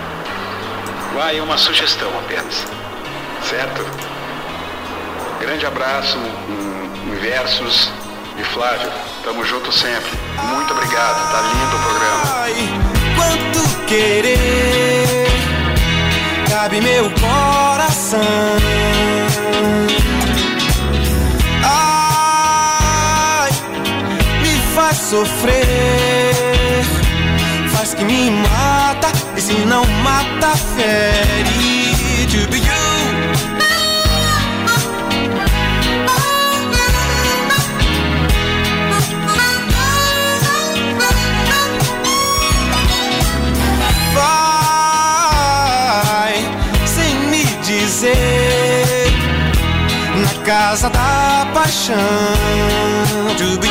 Vai, é uma sugestão apenas, certo? Grande abraço, um, versos de Flávio. Tamo junto sempre. Muito obrigado, tá lindo o programa. Ai, quanto querer cabe meu coração. Sofrer, faz que me mata, e se não mata, fere. To be you. Vai sem me dizer na casa da paixão. To be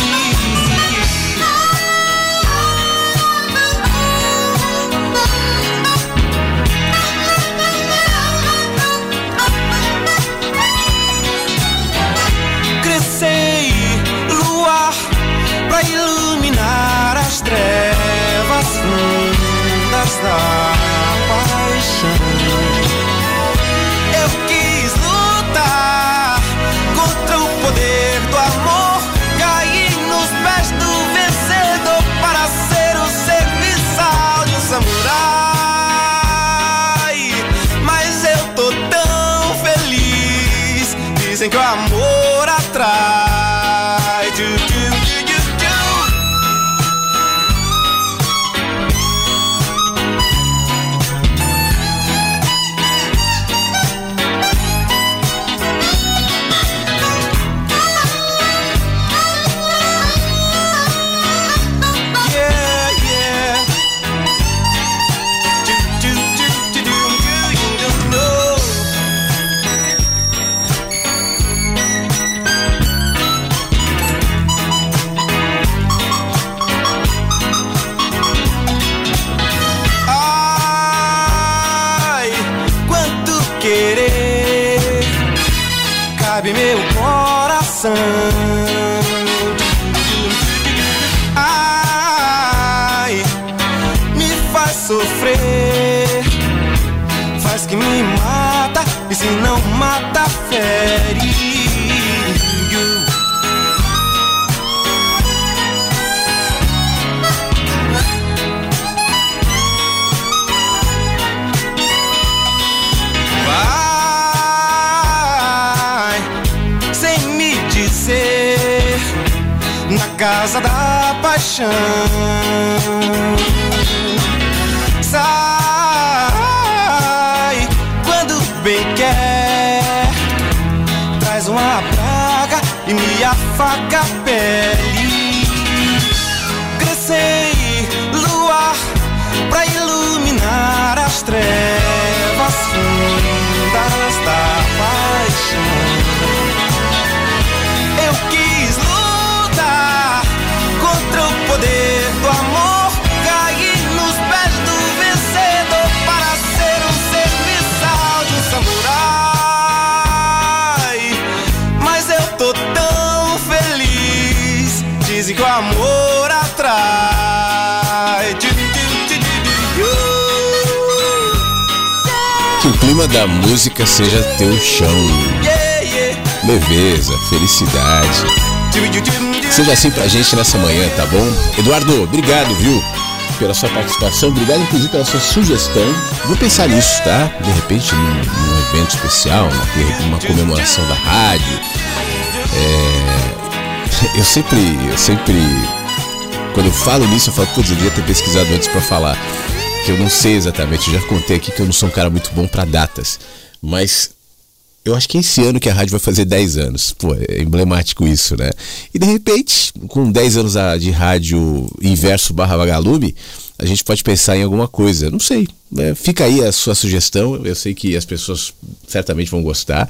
Dizem que casa da paixão. Sai quando bem quer, traz uma praga e me afaga a pele. Crescei luar pra iluminar as trevas Dizem que o amor atrai. Que o clima da música seja teu chão. Leveza, felicidade. Seja assim pra gente nessa manhã, tá bom? Eduardo, obrigado, viu? Pela sua participação, obrigado inclusive pela sua sugestão. Vou pensar nisso, tá? De repente, num, num evento especial, uma comemoração da rádio. É, eu sempre, eu sempre, quando eu falo nisso, eu falo, putz, eu devia ter pesquisado antes pra falar. Que eu não sei exatamente, eu já contei aqui que eu não sou um cara muito bom para datas. Mas eu acho que é esse ano que a rádio vai fazer 10 anos. Pô, é emblemático isso, né? E de repente, com 10 anos de rádio inverso barra vagalume, a gente pode pensar em alguma coisa. Não sei. É, fica aí a sua sugestão. Eu sei que as pessoas certamente vão gostar.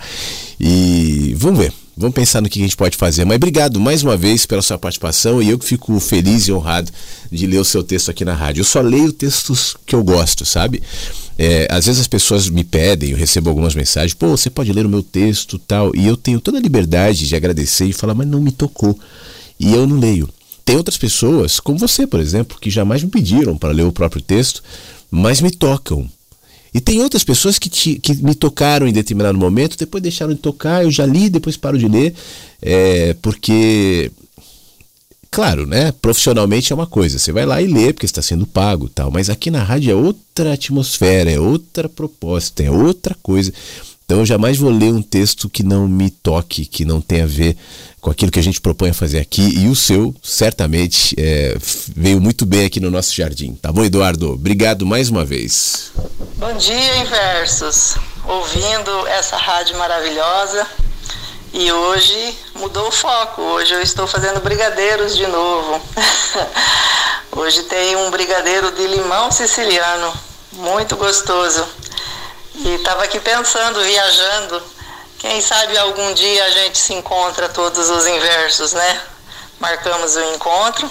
E vamos ver. Vamos pensar no que a gente pode fazer. Mas obrigado mais uma vez pela sua participação e eu que fico feliz e honrado de ler o seu texto aqui na rádio. Eu só leio textos que eu gosto, sabe? É, às vezes as pessoas me pedem, eu recebo algumas mensagens, pô, você pode ler o meu texto tal, e eu tenho toda a liberdade de agradecer e falar, mas não me tocou. E eu não leio. Tem outras pessoas, como você, por exemplo, que jamais me pediram para ler o próprio texto, mas me tocam. E tem outras pessoas que, te, que me tocaram em determinado momento, depois deixaram de tocar, eu já li, depois paro de ler, é, porque, claro, né, profissionalmente é uma coisa, você vai lá e lê porque está sendo pago tal, mas aqui na rádio é outra atmosfera, é outra proposta, é outra coisa. Então eu jamais vou ler um texto que não me toque, que não tenha a ver com aquilo que a gente propõe a fazer aqui. E o seu, certamente, é, veio muito bem aqui no nosso jardim. Tá bom, Eduardo? Obrigado mais uma vez. Bom dia, Inversos. Ouvindo essa rádio maravilhosa. E hoje mudou o foco. Hoje eu estou fazendo brigadeiros de novo. <laughs> hoje tem um brigadeiro de limão siciliano. Muito gostoso. E estava aqui pensando, viajando. Quem sabe algum dia a gente se encontra todos os inversos, né? Marcamos o encontro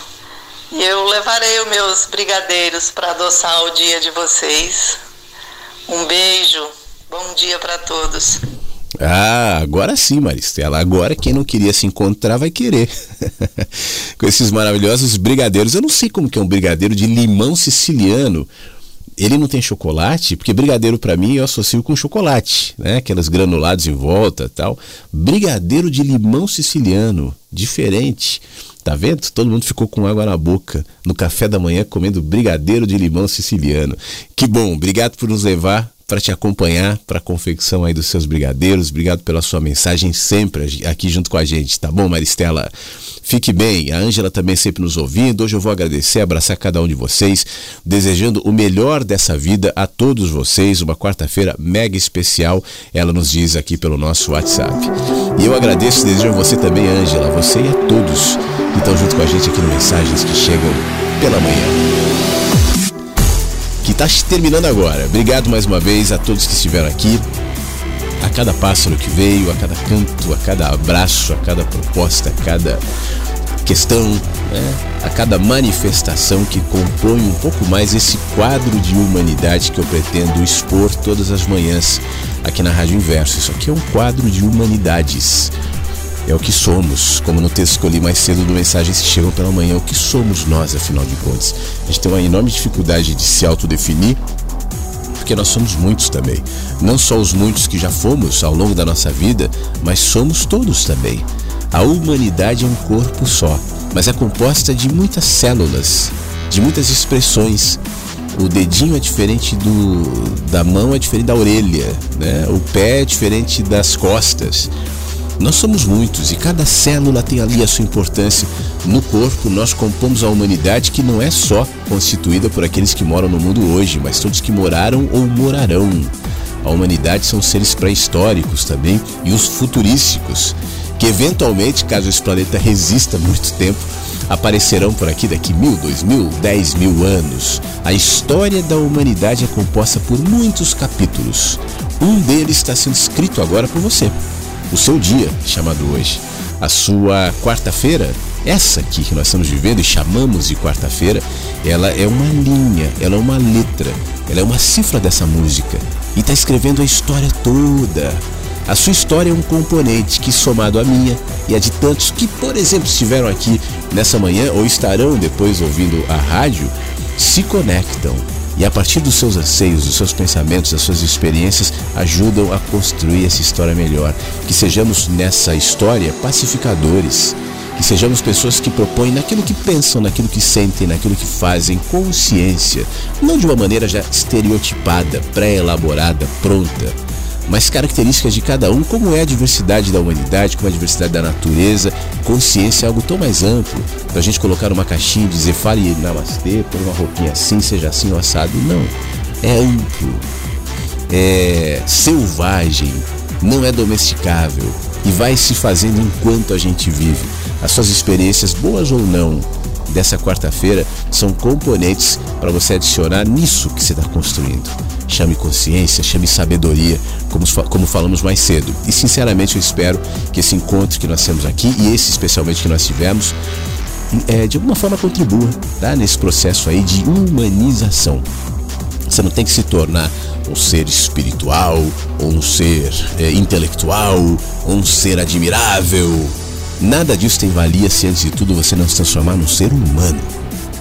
e eu levarei os meus brigadeiros para adoçar o dia de vocês. Um beijo, bom dia para todos. Ah, agora sim, Maristela. Agora quem não queria se encontrar vai querer. <laughs> Com esses maravilhosos brigadeiros. Eu não sei como que é um brigadeiro de limão siciliano ele não tem chocolate, porque brigadeiro para mim eu associo com chocolate, né? Aquelas granulados em volta, tal. Brigadeiro de limão siciliano, diferente. Tá vendo? Todo mundo ficou com água na boca no café da manhã comendo brigadeiro de limão siciliano. Que bom, obrigado por nos levar para te acompanhar para a confecção aí dos seus brigadeiros. Obrigado pela sua mensagem sempre aqui junto com a gente, tá bom, Maristela? Fique bem, a Ângela também sempre nos ouvindo. Hoje eu vou agradecer, abraçar cada um de vocês, desejando o melhor dessa vida a todos vocês. Uma quarta-feira mega especial, ela nos diz aqui pelo nosso WhatsApp. E eu agradeço e desejo a você também, Ângela, você e a todos que estão junto com a gente aqui no Mensagens que Chegam pela Manhã que está terminando agora. Obrigado mais uma vez a todos que estiveram aqui, a cada pássaro que veio, a cada canto, a cada abraço, a cada proposta, a cada questão, né? a cada manifestação que compõe um pouco mais esse quadro de humanidade que eu pretendo expor todas as manhãs aqui na Rádio Inverso. Isso aqui é um quadro de humanidades é o que somos, como no texto que eu li mais cedo do Mensagens que Chegam pela Manhã, o que somos nós, afinal de contas. A gente tem uma enorme dificuldade de se autodefinir, porque nós somos muitos também. Não só os muitos que já fomos ao longo da nossa vida, mas somos todos também. A humanidade é um corpo só, mas é composta de muitas células, de muitas expressões. O dedinho é diferente do da mão, é diferente da orelha, né? O pé é diferente das costas Nós somos muitos e cada célula tem ali a sua importância. No corpo, nós compomos a humanidade que não é só constituída por aqueles que moram no mundo hoje, mas todos que moraram ou morarão. A humanidade são seres pré-históricos também e os futurísticos, que eventualmente, caso esse planeta resista muito tempo, aparecerão por aqui daqui mil, dois mil, dez mil anos. A história da humanidade é composta por muitos capítulos. Um deles está sendo escrito agora por você o seu dia, chamado hoje. A sua quarta-feira, essa aqui que nós estamos vivendo e chamamos de quarta-feira, ela é uma linha, ela é uma letra, ela é uma cifra dessa música e está escrevendo a história toda. A sua história é um componente que, somado à minha e a de tantos que, por exemplo, estiveram aqui nessa manhã ou estarão depois ouvindo a rádio, se conectam e a partir dos seus anseios, dos seus pensamentos, das suas experiências, ajudam a construir essa história melhor. Que sejamos nessa história pacificadores, que sejamos pessoas que propõem naquilo que pensam, naquilo que sentem, naquilo que fazem, consciência, não de uma maneira já estereotipada, pré-elaborada, pronta, mas características de cada um, como é a diversidade da humanidade, como é a diversidade da natureza. Consciência é algo tão mais amplo. Para a gente colocar uma caixinha e dizer fale namastê, põe uma roupinha assim, seja assim ou assado. Não. É amplo. É selvagem. Não é domesticável. E vai se fazendo enquanto a gente vive. As suas experiências, boas ou não, dessa quarta-feira são componentes para você adicionar nisso que você está construindo chame consciência, chame sabedoria, como, como falamos mais cedo. E sinceramente eu espero que esse encontro que nós temos aqui, e esse especialmente que nós tivemos, é, de alguma forma contribua tá, nesse processo aí de humanização. Você não tem que se tornar um ser espiritual, ou um ser é, intelectual, ou um ser admirável. Nada disso tem valia se antes de tudo você não se transformar num ser humano.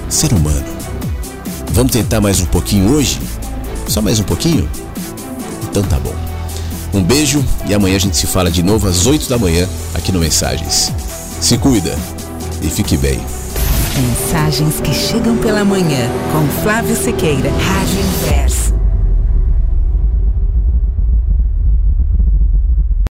Ser humano. Vamos tentar mais um pouquinho hoje? Só mais um pouquinho? Então tá bom. Um beijo e amanhã a gente se fala de novo às 8 da manhã aqui no Mensagens. Se cuida e fique bem. Mensagens que chegam pela manhã com Flávio Sequeira, Rádio Inverso.